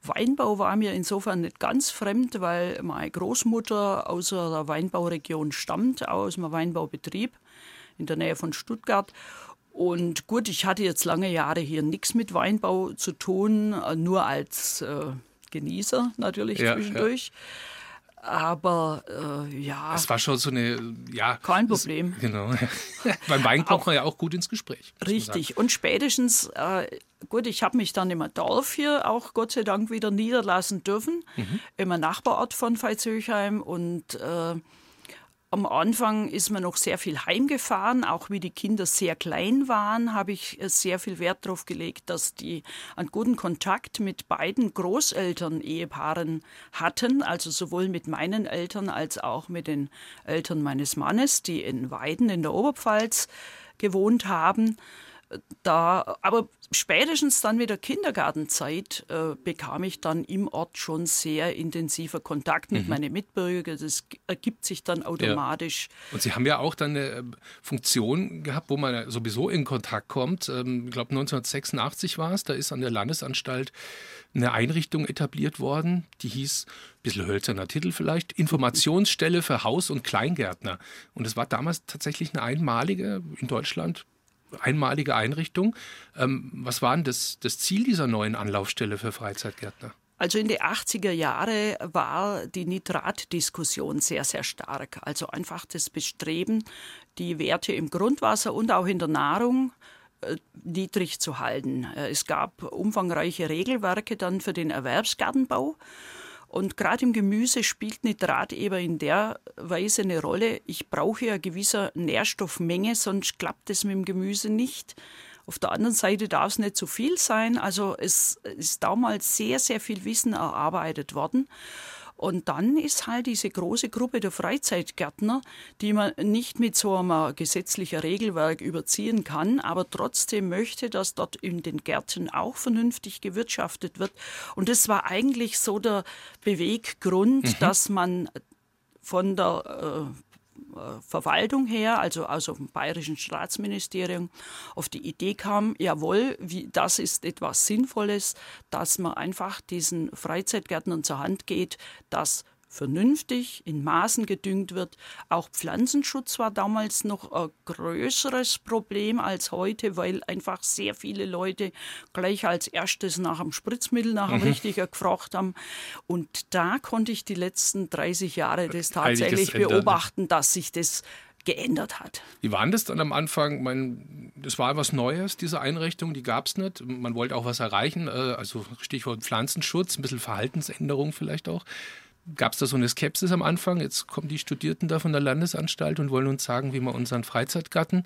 Weinbau war mir insofern nicht ganz fremd, weil meine Großmutter aus einer Weinbauregion stammt, aus einem Weinbaubetrieb in der Nähe von Stuttgart. Und gut, ich hatte jetzt lange Jahre hier nichts mit Weinbau zu tun, nur als äh, Genießer natürlich ja, zwischendurch. Ja. Aber äh, ja. Es war schon so eine, ja. Kein Problem. Das, genau. Beim Wein kommt man ja auch gut ins Gespräch. Richtig. Und spätestens, äh, gut, ich habe mich dann im Dorf hier auch Gott sei Dank wieder niederlassen dürfen, mhm. im Nachbarort von Veitshöchheim. Und äh, am Anfang ist man noch sehr viel heimgefahren, auch wie die Kinder sehr klein waren, habe ich äh, sehr viel Wert darauf gelegt, dass die einen guten Kontakt mit beiden Großeltern-Ehepaaren hatten, also sowohl mit meinen Eltern als auch mit den Eltern meines Mannes, die in Weiden in der Oberpfalz gewohnt haben da, aber spätestens dann mit der Kindergartenzeit äh, bekam ich dann im Ort schon sehr intensiver Kontakt mit mhm. meinen Mitbürgern. Das ergibt sich dann automatisch. Ja. Und Sie haben ja auch dann eine ähm, Funktion gehabt, wo man sowieso in Kontakt kommt. Ähm, ich glaube 1986 war es, da ist an der Landesanstalt eine Einrichtung etabliert worden, die hieß, ein bisschen hölzerner Titel vielleicht, Informationsstelle für Haus- und Kleingärtner. Und es war damals tatsächlich eine einmalige in Deutschland einmalige Einrichtung. Ähm, was war denn das, das Ziel dieser neuen Anlaufstelle für Freizeitgärtner? Also in den 80er Jahren war die Nitratdiskussion sehr, sehr stark. Also einfach das Bestreben, die Werte im Grundwasser und auch in der Nahrung äh, niedrig zu halten. Äh, es gab umfangreiche Regelwerke dann für den Erwerbsgartenbau. Und gerade im Gemüse spielt Nitrat eben in der Weise eine Rolle. Ich brauche eine gewisse Nährstoffmenge, sonst klappt es mit dem Gemüse nicht. Auf der anderen Seite darf es nicht zu viel sein. Also es ist damals sehr, sehr viel Wissen erarbeitet worden. Und dann ist halt diese große Gruppe der Freizeitgärtner, die man nicht mit so einem gesetzlichen Regelwerk überziehen kann, aber trotzdem möchte, dass dort in den Gärten auch vernünftig gewirtschaftet wird. Und das war eigentlich so der Beweggrund, mhm. dass man von der äh, Verwaltung her, also aus dem Bayerischen Staatsministerium, auf die Idee kam, jawohl, wie, das ist etwas Sinnvolles, dass man einfach diesen Freizeitgärtnern zur Hand geht, dass vernünftig in Maßen gedüngt wird. Auch Pflanzenschutz war damals noch ein größeres Problem als heute, weil einfach sehr viele Leute gleich als erstes nach dem Spritzmittel, nach dem mhm. richtiger gefragt haben. Und da konnte ich die letzten 30 Jahre das tatsächlich beobachten, dass sich das geändert hat. Wie war das dann am Anfang? Man, das war was Neues, diese Einrichtung, die gab es nicht. Man wollte auch was erreichen, äh, also Stichwort Pflanzenschutz, ein bisschen Verhaltensänderung vielleicht auch. Gab es da so eine Skepsis am Anfang? Jetzt kommen die Studierten da von der Landesanstalt und wollen uns sagen, wie wir unseren Freizeitgarten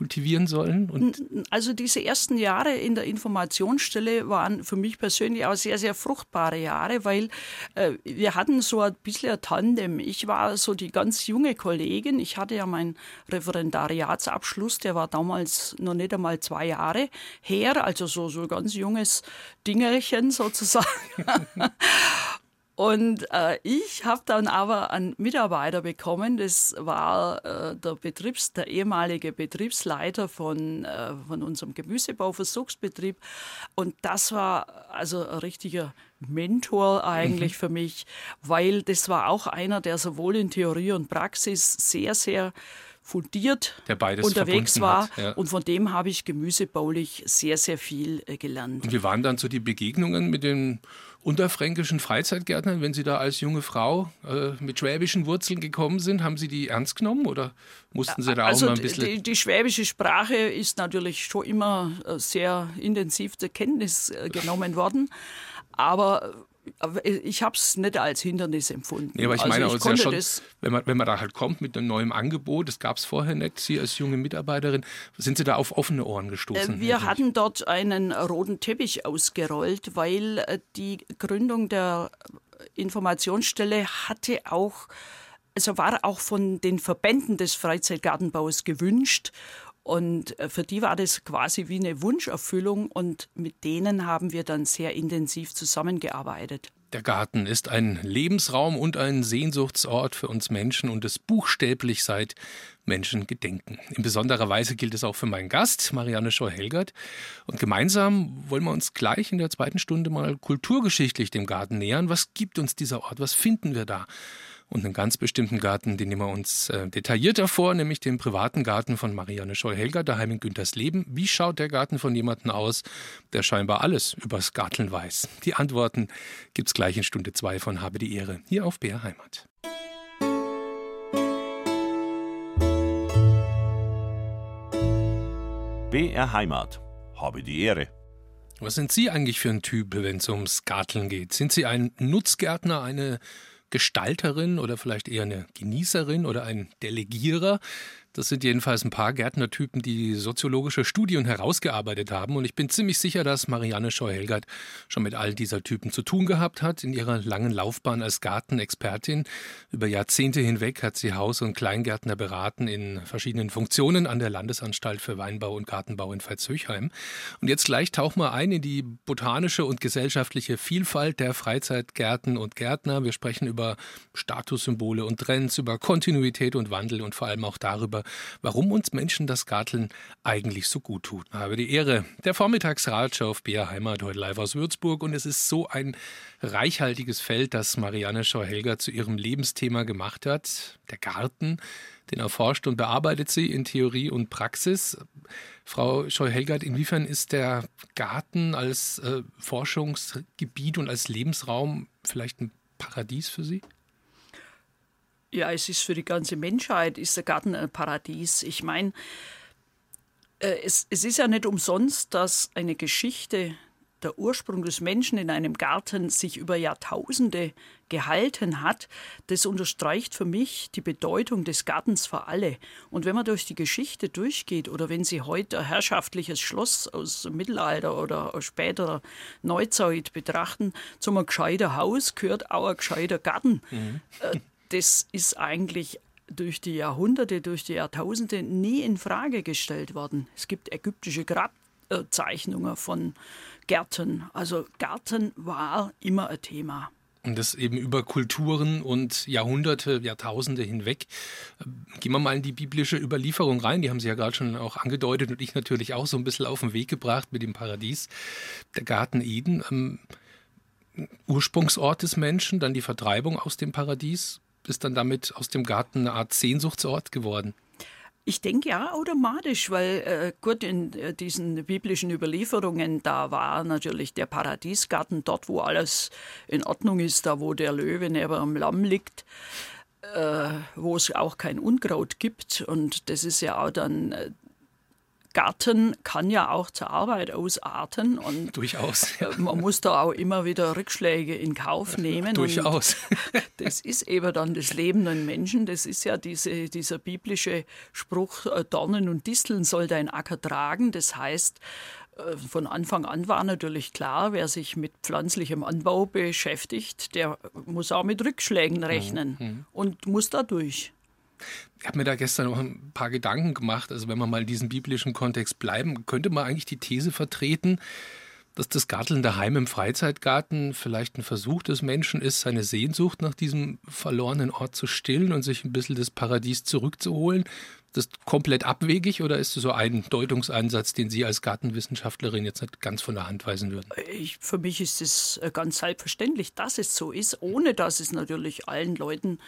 kultivieren sollen? Also diese ersten Jahre in der Informationsstelle waren für mich persönlich auch sehr, sehr fruchtbare Jahre, weil äh, wir hatten so ein bisschen ein Tandem. Ich war so die ganz junge Kollegin. Ich hatte ja meinen Referendariatsabschluss, der war damals noch nicht einmal zwei Jahre her, also so, so ganz junges Dingelchen sozusagen. Und äh, ich habe dann aber einen Mitarbeiter bekommen, das war äh, der, Betriebs-, der ehemalige Betriebsleiter von, äh, von unserem Gemüsebauversuchsbetrieb. Und das war also ein richtiger Mentor eigentlich mhm. für mich, weil das war auch einer, der sowohl in Theorie und Praxis sehr, sehr fundiert unterwegs war. Ja. Und von dem habe ich gemüsebaulich sehr, sehr viel äh, gelernt. Und wie waren dann so die Begegnungen mit den unterfränkischen Freizeitgärtnern, wenn Sie da als junge Frau äh, mit schwäbischen Wurzeln gekommen sind, haben Sie die ernst genommen oder mussten Sie da also auch mal ein bisschen... Die, die schwäbische Sprache ist natürlich schon immer äh, sehr intensiv zur Kenntnis äh, genommen worden. Aber aber ich habe es nicht als Hindernis empfunden. Nee, aber ich also ich ja schon, wenn, man, wenn man da halt kommt mit einem neuen Angebot, das gab es vorher nicht, Sie als junge Mitarbeiterin, sind Sie da auf offene Ohren gestoßen? Äh, wir natürlich? hatten dort einen roten Teppich ausgerollt, weil äh, die Gründung der Informationsstelle hatte auch, also war auch von den Verbänden des Freizeitgartenbaus gewünscht. Und äh, für die war das quasi wie eine Wunscherfüllung und mit denen haben wir dann sehr intensiv zusammengearbeitet. Der Garten ist ein Lebensraum und ein Sehnsuchtsort für uns Menschen und es buchstäblich seit Menschen gedenken. In besonderer Weise gilt es auch für meinen Gast, Marianne Scheu-Helgert. Und gemeinsam wollen wir uns gleich in der zweiten Stunde mal kulturgeschichtlich dem Garten nähern. Was gibt uns dieser Ort? Was finden wir da? Und einen ganz bestimmten Garten, den nehmen wir uns äh, detaillierter vor, nämlich den privaten Garten von Marianne Scheu-Helger, daheim in Günthers Leben. Wie schaut der Garten von jemandem aus, der scheinbar alles übers Garteln weiß? Die Antworten gibt's gleich in Stunde 2 von Habe die Ehre, hier auf BR Heimat. BR Heimat. Habe die Ehre. Was sind Sie eigentlich für ein Typ, wenn es ums Garteln geht? Sind Sie ein Nutzgärtner, eine Gestalterin oder vielleicht eher eine Genießerin oder ein Delegierer. Das sind jedenfalls ein paar Gärtnertypen, die soziologische Studien herausgearbeitet haben. Und ich bin ziemlich sicher, dass Marianne Scheu-Helgert schon mit all dieser Typen zu tun gehabt hat in ihrer langen Laufbahn als Gartenexpertin. Über Jahrzehnte hinweg hat sie Haus- und Kleingärtner beraten in verschiedenen Funktionen an der Landesanstalt für Weinbau und Gartenbau in Veitshöchheim. Und jetzt gleich tauchen wir ein in die botanische und gesellschaftliche Vielfalt der Freizeitgärten und Gärtner. Wir sprechen über Statussymbole und Trends, über Kontinuität und Wandel und vor allem auch darüber, warum uns Menschen das Garteln eigentlich so gut tut. Ich habe die Ehre der Vormittagsratsche auf BR Heimat heute live aus Würzburg und es ist so ein reichhaltiges Feld, das Marianne Schau-Helger zu ihrem Lebensthema gemacht hat. Der Garten, den erforscht und bearbeitet sie in Theorie und Praxis. Frau Scheu-Helgert, inwiefern ist der Garten als äh, Forschungsgebiet und als Lebensraum vielleicht ein Paradies für Sie? Ja, es ist für die ganze Menschheit, ist der Garten ein Paradies. Ich meine, äh, es, es ist ja nicht umsonst, dass eine Geschichte, der Ursprung des Menschen in einem Garten sich über Jahrtausende gehalten hat, das unterstreicht für mich die Bedeutung des Gartens für alle. Und wenn man durch die Geschichte durchgeht oder wenn Sie heute ein herrschaftliches Schloss aus dem Mittelalter oder aus späterer Neuzeit betrachten, zum gescheiter Haus gehört auch ein gescheiter Garten. Mhm. Das ist eigentlich durch die Jahrhunderte, durch die Jahrtausende nie in Frage gestellt worden. Es gibt ägyptische Grabzeichnungen von Gärten. Also Garten war immer ein Thema. Und das eben über Kulturen und Jahrhunderte, Jahrtausende hinweg. Gehen wir mal in die biblische Überlieferung rein. Die haben Sie ja gerade schon auch angedeutet und ich natürlich auch so ein bisschen auf den Weg gebracht mit dem Paradies. Der Garten Eden, ähm, Ursprungsort des Menschen, dann die Vertreibung aus dem Paradies, ist dann damit aus dem Garten eine Art Sehnsuchtsort geworden? Ich denke ja automatisch, weil äh, gut in äh, diesen biblischen Überlieferungen, da war natürlich der Paradiesgarten dort, wo alles in Ordnung ist, da wo der Löwe neben dem Lamm liegt, äh, wo es auch kein Unkraut gibt. Und das ist ja auch dann äh, Garten kann ja auch zur Arbeit ausarten und durchaus. Ja. Man muss da auch immer wieder Rückschläge in Kauf nehmen. durchaus. das ist eben dann das Leben des Menschen. Das ist ja diese, dieser biblische Spruch: äh, Dornen und Disteln soll dein Acker tragen. Das heißt, äh, von Anfang an war natürlich klar, wer sich mit pflanzlichem Anbau beschäftigt, der muss auch mit Rückschlägen mhm. rechnen mhm. und muss da durch. Ich habe mir da gestern noch ein paar Gedanken gemacht. Also wenn wir mal in diesem biblischen Kontext bleiben, könnte man eigentlich die These vertreten, dass das Garteln daheim im Freizeitgarten vielleicht ein Versuch des Menschen ist, seine Sehnsucht nach diesem verlorenen Ort zu stillen und sich ein bisschen das Paradies zurückzuholen. Das ist komplett abwegig oder ist das so ein Deutungsansatz, den Sie als Gartenwissenschaftlerin jetzt nicht ganz von der Hand weisen würden? Ich, für mich ist es äh, ganz selbstverständlich, dass es so ist, ohne dass es natürlich allen Leuten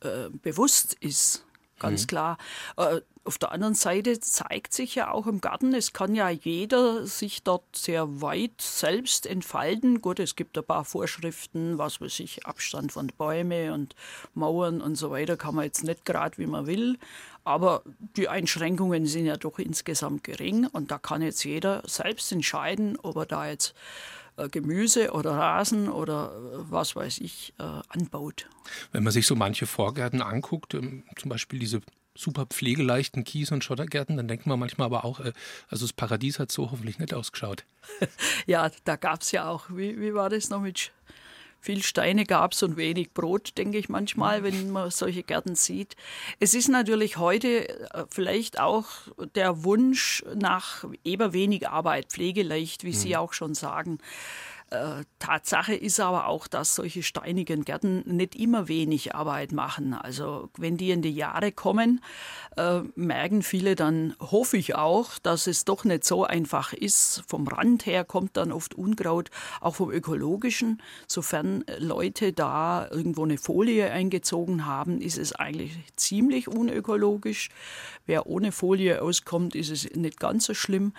äh, bewusst ist ganz mhm. klar. Äh, auf der anderen Seite zeigt sich ja auch im Garten, es kann ja jeder sich dort sehr weit selbst entfalten. Gut, es gibt ein paar Vorschriften, was weiß ich, Abstand von Bäumen und Mauern und so weiter, kann man jetzt nicht gerade, wie man will. Aber die Einschränkungen sind ja doch insgesamt gering und da kann jetzt jeder selbst entscheiden, ob er da jetzt Gemüse oder Rasen oder äh, was weiß ich äh, anbaut. Wenn man sich so manche Vorgärten anguckt, ähm, zum Beispiel diese super pflegeleichten Kies- und Schottergärten, dann denkt man manchmal aber auch, äh, also das Paradies hat so hoffentlich nicht ausgeschaut. ja, da gab es ja auch, wie, wie war das noch mit viel Steine gab es und wenig Brot, denke ich manchmal, wenn man solche Gärten sieht. Es ist natürlich heute äh, vielleicht auch der Wunsch nach eber wenig Arbeit, pflegeleicht, wie mhm. Sie auch schon sagen. Tatsache ist aber auch, dass solche steinigen Gärten nicht immer wenig Arbeit machen. Also wenn die in die Jahre kommen, äh, merken viele dann, hoffe ich auch, dass es doch nicht so einfach ist. Vom Rand her kommt dann oft Unkraut, auch vom ökologischen. Sofern Leute da irgendwo eine Folie eingezogen haben, ist es eigentlich ziemlich unökologisch. Wer ohne Folie auskommt, ist es nicht ganz so schlimm.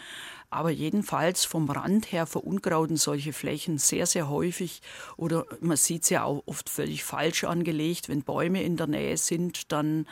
Aber jedenfalls vom Rand her verunkrauten solche Flächen sehr, sehr häufig. Oder man sieht es ja auch oft völlig falsch angelegt. Wenn Bäume in der Nähe sind, dann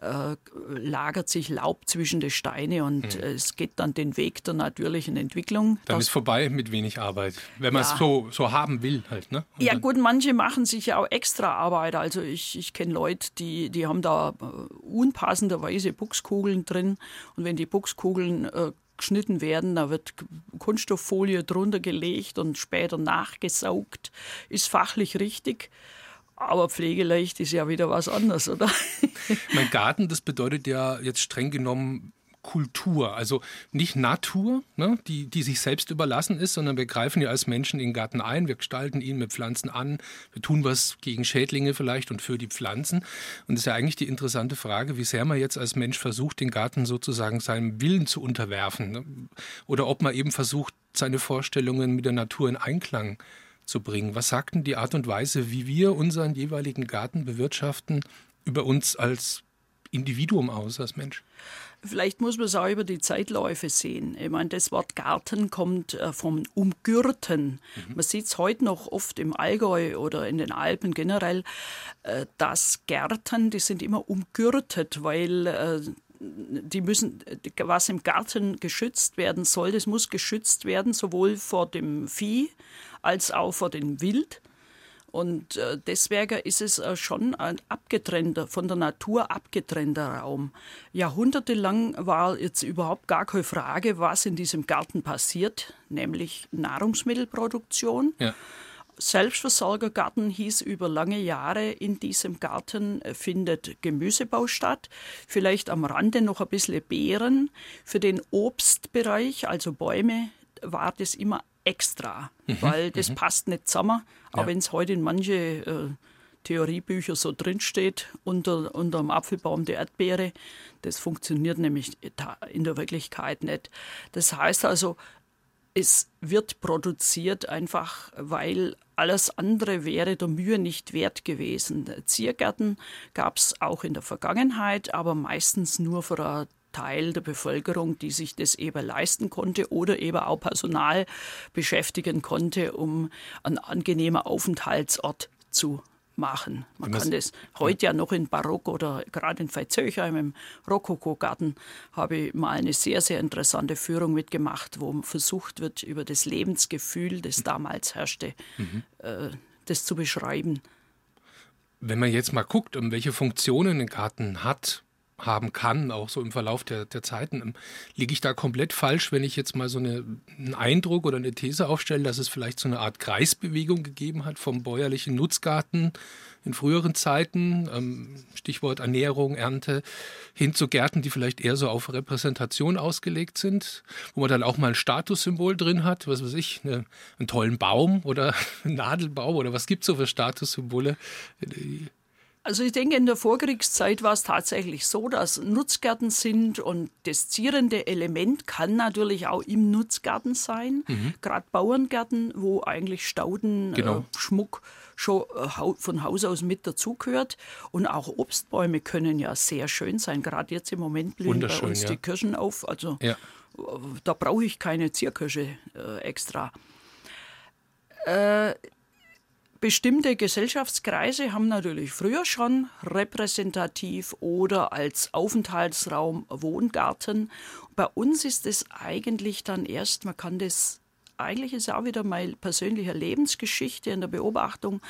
äh, lagert sich Laub zwischen die Steine und mhm. es geht dann den Weg der natürlichen Entwicklung. Dann ist vorbei mit wenig Arbeit, wenn man es so, so haben will halt. Ne? ja gut, manche machen sich ja auch extra Arbeit. Also ich, ich kenne Leute, die, die haben da äh, unpassenderweise Buchskugeln drin und wenn die Buchskugeln äh, geschnitten werden, da wird Kunststofffolie drunter gelegt und später nachgesaugt, ist fachlich richtig. Aber pflegeleicht ist ja wieder was anderes, oder? mein Garten, das bedeutet ja jetzt streng genommen Kultur, also nicht Natur, ne, die, die sich selbst überlassen ist, sondern wir greifen ja als Menschen in den Garten ein, wir gestalten ihn mit Pflanzen an, wir tun was gegen Schädlinge vielleicht und für die Pflanzen. Und das ist ja eigentlich die interessante Frage, wie sehr man jetzt als Mensch versucht, den Garten sozusagen seinem Willen zu unterwerfen. Ne? Oder ob man eben versucht, seine Vorstellungen mit der Natur in Einklang zu bringen. Was sagt denn die Art und Weise, wie wir unseren jeweiligen Garten bewirtschaften, über uns als Individuum aus, als Mensch? Vielleicht muss man es auch über die Zeitläufe sehen. Ich meine, das Wort Garten kommt äh, vom Umgürten. Mhm. Man sieht es heute noch oft im Allgäu oder in den Alpen generell, äh, dass Gärten, die sind immer umgürtet, weil äh, die müssen, was im Garten geschützt werden soll, das muss geschützt werden, sowohl vor dem Vieh als auch vor dem Wild. Und äh, deswegen ist es äh, schon ein abgetrennter, von der Natur abgetrennter Raum. Jahrhundertelang war jetzt überhaupt gar keine Frage, was in diesem Garten passiert, nämlich Nahrungsmittelproduktion. Ja. Selbstversorgergarten hieß über lange Jahre, in diesem Garten äh, findet Gemüsebau statt, vielleicht am Rande noch ein bisschen Beeren. Für den Obstbereich, also Bäume, war das immer extra, mhm. weil das mhm. passt nicht zusammen. Auch ja. wenn es heute in manche äh, Theoriebücher so drinsteht, unter, unter dem Apfelbaum der Erdbeere, das funktioniert nämlich in der Wirklichkeit nicht. Das heißt also, es wird produziert einfach, weil alles andere wäre der Mühe nicht wert gewesen. Ziergärten gab es auch in der Vergangenheit, aber meistens nur für eine Teil der Bevölkerung, die sich das eben leisten konnte oder eben auch Personal beschäftigen konnte, um einen angenehmen Aufenthaltsort zu machen. Man kann das heute ja noch in Barock oder gerade in Veitshöchheim im Rokoko-Garten habe ich mal eine sehr, sehr interessante Führung mitgemacht, wo versucht wird, über das Lebensgefühl, das damals herrschte, mhm. äh, das zu beschreiben. Wenn man jetzt mal guckt, um welche Funktionen ein Garten hat, haben kann, auch so im Verlauf der, der Zeiten. Ähm, liege ich da komplett falsch, wenn ich jetzt mal so eine, einen Eindruck oder eine These aufstelle, dass es vielleicht so eine Art Kreisbewegung gegeben hat vom bäuerlichen Nutzgarten in früheren Zeiten, ähm, Stichwort Ernährung, Ernte, hin zu Gärten, die vielleicht eher so auf Repräsentation ausgelegt sind, wo man dann auch mal ein Statussymbol drin hat, was weiß ich, eine, einen tollen Baum oder einen Nadelbaum oder was gibt es so für Statussymbole? Also ich denke, in der Vorkriegszeit war es tatsächlich so, dass Nutzgärten sind und das zierende Element kann natürlich auch im Nutzgarten sein. Mhm. Gerade Bauerngärten, wo eigentlich Staudenschmuck genau. äh, schon äh, von Haus aus mit dazugehört. Und auch Obstbäume können ja sehr schön sein. Gerade jetzt im Moment blühen bei uns ja. die Kirschen auf. Also ja. Äh, da brauche ich keine Zierkirsche äh, extra. Bestimmte Gesellschaftskreise haben natürlich früher schon repräsentativ oder als Aufenthaltsraum Wohngarten. Bei uns ist es eigentlich dann erst, man kann das eigentlich ist auch wieder meine persönliche Lebensgeschichte in der Beobachtung.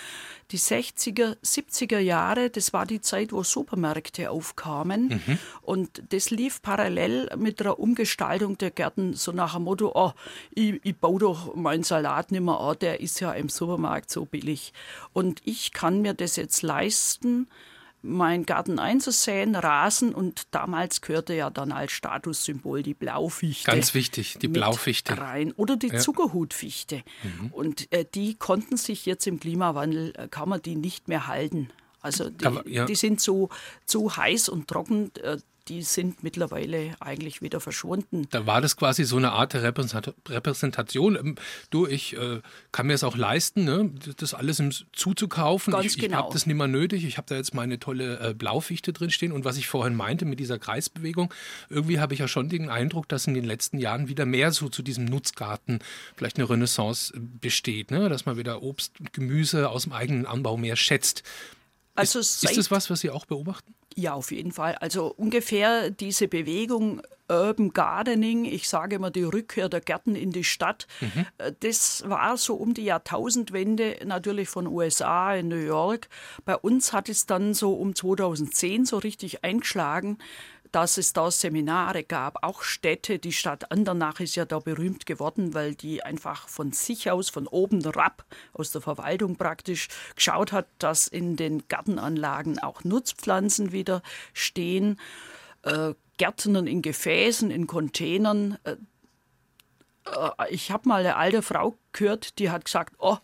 Die 60er, 70er Jahre, das war die Zeit, wo Supermärkte aufkamen. Mhm. Und das lief parallel mit der Umgestaltung der Gärten, so nach dem Motto, oh, ich, ich baue doch meinen Salat nicht mehr an, der ist ja im Supermarkt so billig. Und ich kann mir das jetzt leisten, meinen Garten einzusäen, Rasen und damals gehörte ja dann als Statussymbol die Blaufichte. Ganz wichtig, die Blaufichte. Rein. Oder die ja. Zuckerhutfichte. Mhm. Und äh, die konnten sich jetzt im Klimawandel, äh, kann man die nicht mehr halten. Also die, ja. die sind so zu heiß und trocken, äh, die sind mittlerweile eigentlich wieder verschwunden. Da war das quasi so eine Art Repräsentation. Ähm, du, ich äh, kann mir es auch leisten, ne, das alles im, zuzukaufen. Ganz ich, genau. ich habe das nicht mehr nötig. Ich habe da jetzt meine tolle äh, Blaufichte drinstehen. Und was ich vorhin meinte mit dieser Kreisbewegung, irgendwie habe ich ja schon den Eindruck, dass in den letzten Jahren wieder mehr so zu diesem Nutzgarten vielleicht eine Renaissance äh, besteht. Ne? Dass man wieder Obst und Gemüse aus dem eigenen Anbau mehr schätzt. Also ist, ist das was, was Sie auch beobachten? Ja, auf jeden Fall. Also ungefähr diese Bewegung Urban Gardening, ich sage immer die Rückkehr der Gärten in die Stadt, mhm. Äh, das war so um die Jahrtausendwende natürlich von USA in New York. Bei uns hat es dann so um 2010 so richtig eingeschlagen dass es da Seminare gab, auch Städte. Die Stadt Andernach ist ja da berühmt geworden, weil die einfach von sich aus, von oben herab, aus der Verwaltung praktisch, geschaut hat, dass in den Gartenanlagen auch Nutzpflanzen wieder stehen. Äh, Gärtnern in Gefäßen, in Containern. Äh, äh ich habe mal eine alte Frau gehört, die hat gesagt, oh,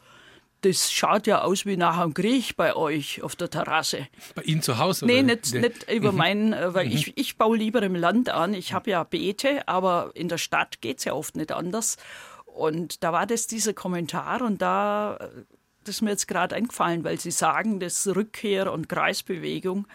das schaut ja aus wie nach einem Krieg bei euch auf der Terrasse. Bei Ihnen zu Hause? Nee, nicht, nicht über mhm. meinen, äh, weil mhm. ich, ich baue lieber im Land an. Ich habe ja Beete, aber in der Stadt geht es ja oft nicht anders. Und da war das dieser Kommentar und da, äh, das ist mir jetzt gerade eingefallen, weil Sie sagen, das Rückkehr und Kreisbewegung.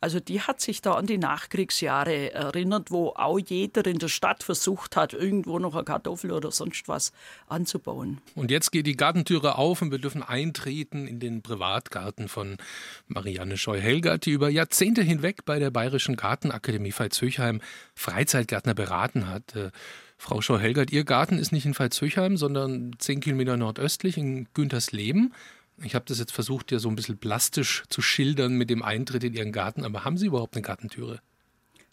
Also die hat sich da an die Nachkriegsjahre erinnert, wo auch jeder in der Stadt versucht hat, irgendwo noch eine Kartoffel oder sonst was anzubauen. Und jetzt geht die Gartentüre auf und wir dürfen eintreten in den Privatgarten von Marianne Scheu-Helgert, die über Jahrzehnte hinweg bei der Bayerischen Gartenakademie Veitshöchheim Freizeitgärtner beraten hat. Äh, Frau Scheu-Helgert, Ihr Garten ist nicht in Veitshöchheim, sondern zehn Kilometer nordöstlich in Güntersleben. Ich habe das jetzt versucht, ja so ein bisschen plastisch zu schildern mit dem Eintritt in Ihren Garten, aber haben Sie überhaupt eine Gartentüre?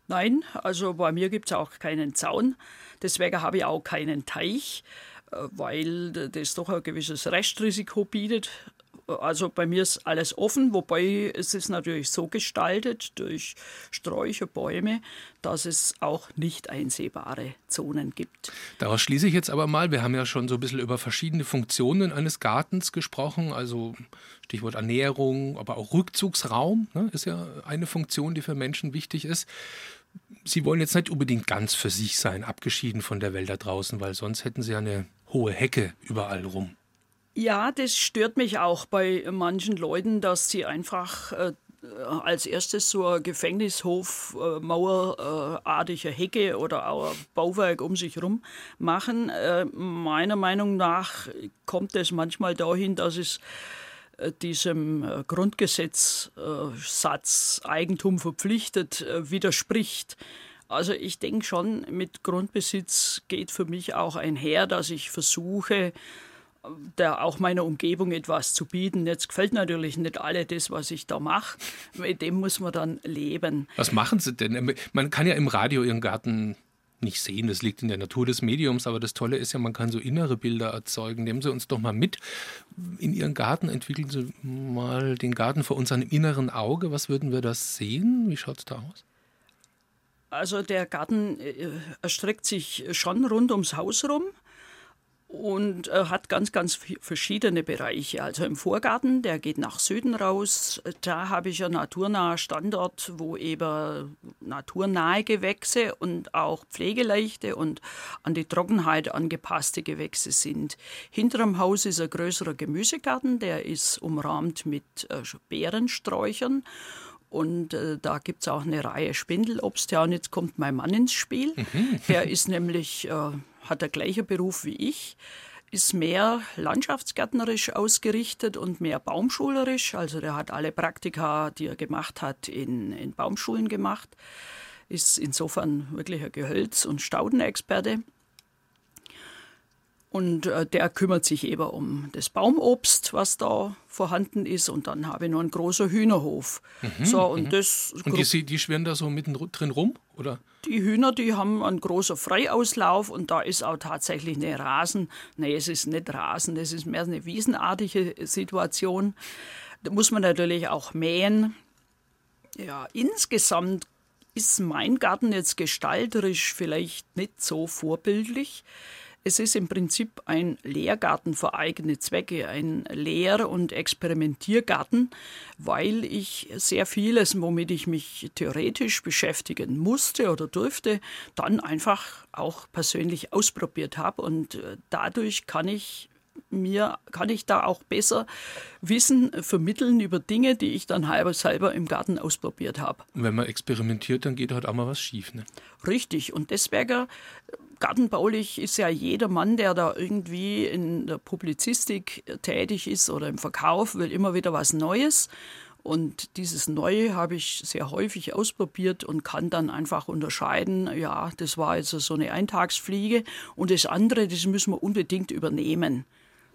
Nein, also bei mir gibt es auch keinen Zaun. Deswegen habe ich auch keinen Teich, äh, weil das doch ein gewisses Restrisiko bietet. Also bei mir ist alles offen, wobei es ist natürlich so gestaltet durch Sträucher, Bäume, dass es auch nicht einsehbare Zonen gibt. Daraus schließe ich jetzt aber mal, wir haben ja schon so ein bisschen über verschiedene Funktionen eines Gartens gesprochen, also Stichwort Ernährung, aber auch Rückzugsraum ne, ist ja eine Funktion, die für Menschen wichtig ist. Sie wollen jetzt nicht unbedingt ganz für sich sein, abgeschieden von der Welt da draußen, weil sonst hätten Sie ja eine hohe Hecke überall rum. Ja, das stört mich auch bei manchen Leuten, dass sie einfach äh, als erstes so eine Gefängnishof-Mauerartige äh, Hecke oder auch ein Bauwerk um sich herum machen. Äh, meiner Meinung nach kommt es manchmal dahin, dass es äh, diesem äh, Grundgesetzsatz Eigentum verpflichtet äh, widerspricht. Also ich denke schon, mit Grundbesitz geht für mich auch einher, dass ich versuche, der auch meiner Umgebung etwas zu bieten. Jetzt gefällt natürlich nicht alle das, was ich da mache. Mit dem muss man dann leben. Was machen Sie denn? Man kann ja im Radio Ihren Garten nicht sehen, das liegt in der Natur des Mediums, aber das Tolle ist ja, man kann so innere Bilder erzeugen. Nehmen Sie uns doch mal mit in Ihren Garten, entwickeln Sie mal den Garten vor unserem inneren Auge. Was würden wir da sehen? Wie schaut es da aus? Also der Garten äh, erstreckt sich schon rund ums Haus rum und äh, hat ganz, ganz verschiedene Bereiche. Also im Vorgarten, der geht nach Süden raus. Da habe ich einen naturnahen Standort, wo eben naturnahe Gewächse und auch pflegeleichte und an die Trockenheit angepasste Gewächse sind. Hinterm Haus ist ein größerer Gemüsegarten, der ist umrahmt mit äh, Beerensträuchern. Und äh, da gibt es auch eine Reihe Spindelobst. Ja, und jetzt kommt mein Mann ins Spiel. Mhm. Der ist nämlich äh, hat der gleiche Beruf wie ich, ist mehr landschaftsgärtnerisch ausgerichtet und mehr baumschulerisch. Also der hat alle Praktika, die er gemacht hat, in, in Baumschulen gemacht. Ist insofern wirklich ein Gehölz- und Staudenexperte. Und äh, der kümmert sich eben um das Baumobst, was da vorhanden ist. Und dann habe ich noch einen großen Hühnerhof. Mhm, so, und mhm. das und die, die schwirren da so mitten drin rum? Oder? Die Hühner, die haben einen großen Freiauslauf und da ist auch tatsächlich eine Rasen. Nee, es ist nicht Rasen, es ist mehr eine wiesenartige Situation. Da muss man natürlich auch mähen. Ja, insgesamt ist mein Garten jetzt gestalterisch vielleicht nicht so vorbildlich. Es ist im Prinzip ein Lehrgarten für eigene Zwecke, ein Lehr- und Experimentiergarten, weil ich sehr vieles, womit ich mich theoretisch beschäftigen musste oder durfte, dann einfach auch persönlich ausprobiert habe. Und äh, dadurch kann ich mir kann ich da auch besser Wissen vermitteln über Dinge, die ich dann halber selber im Garten ausprobiert habe. Wenn man experimentiert, dann geht halt auch mal was schief. Ne? Richtig. Und deswegen gartenbaulich ist ja jeder Mann, der da irgendwie in der Publizistik tätig ist oder im Verkauf, will immer wieder was Neues. Und dieses Neue habe ich sehr häufig ausprobiert und kann dann einfach unterscheiden, ja, das war jetzt so eine Eintagsfliege und das andere, das müssen wir unbedingt übernehmen.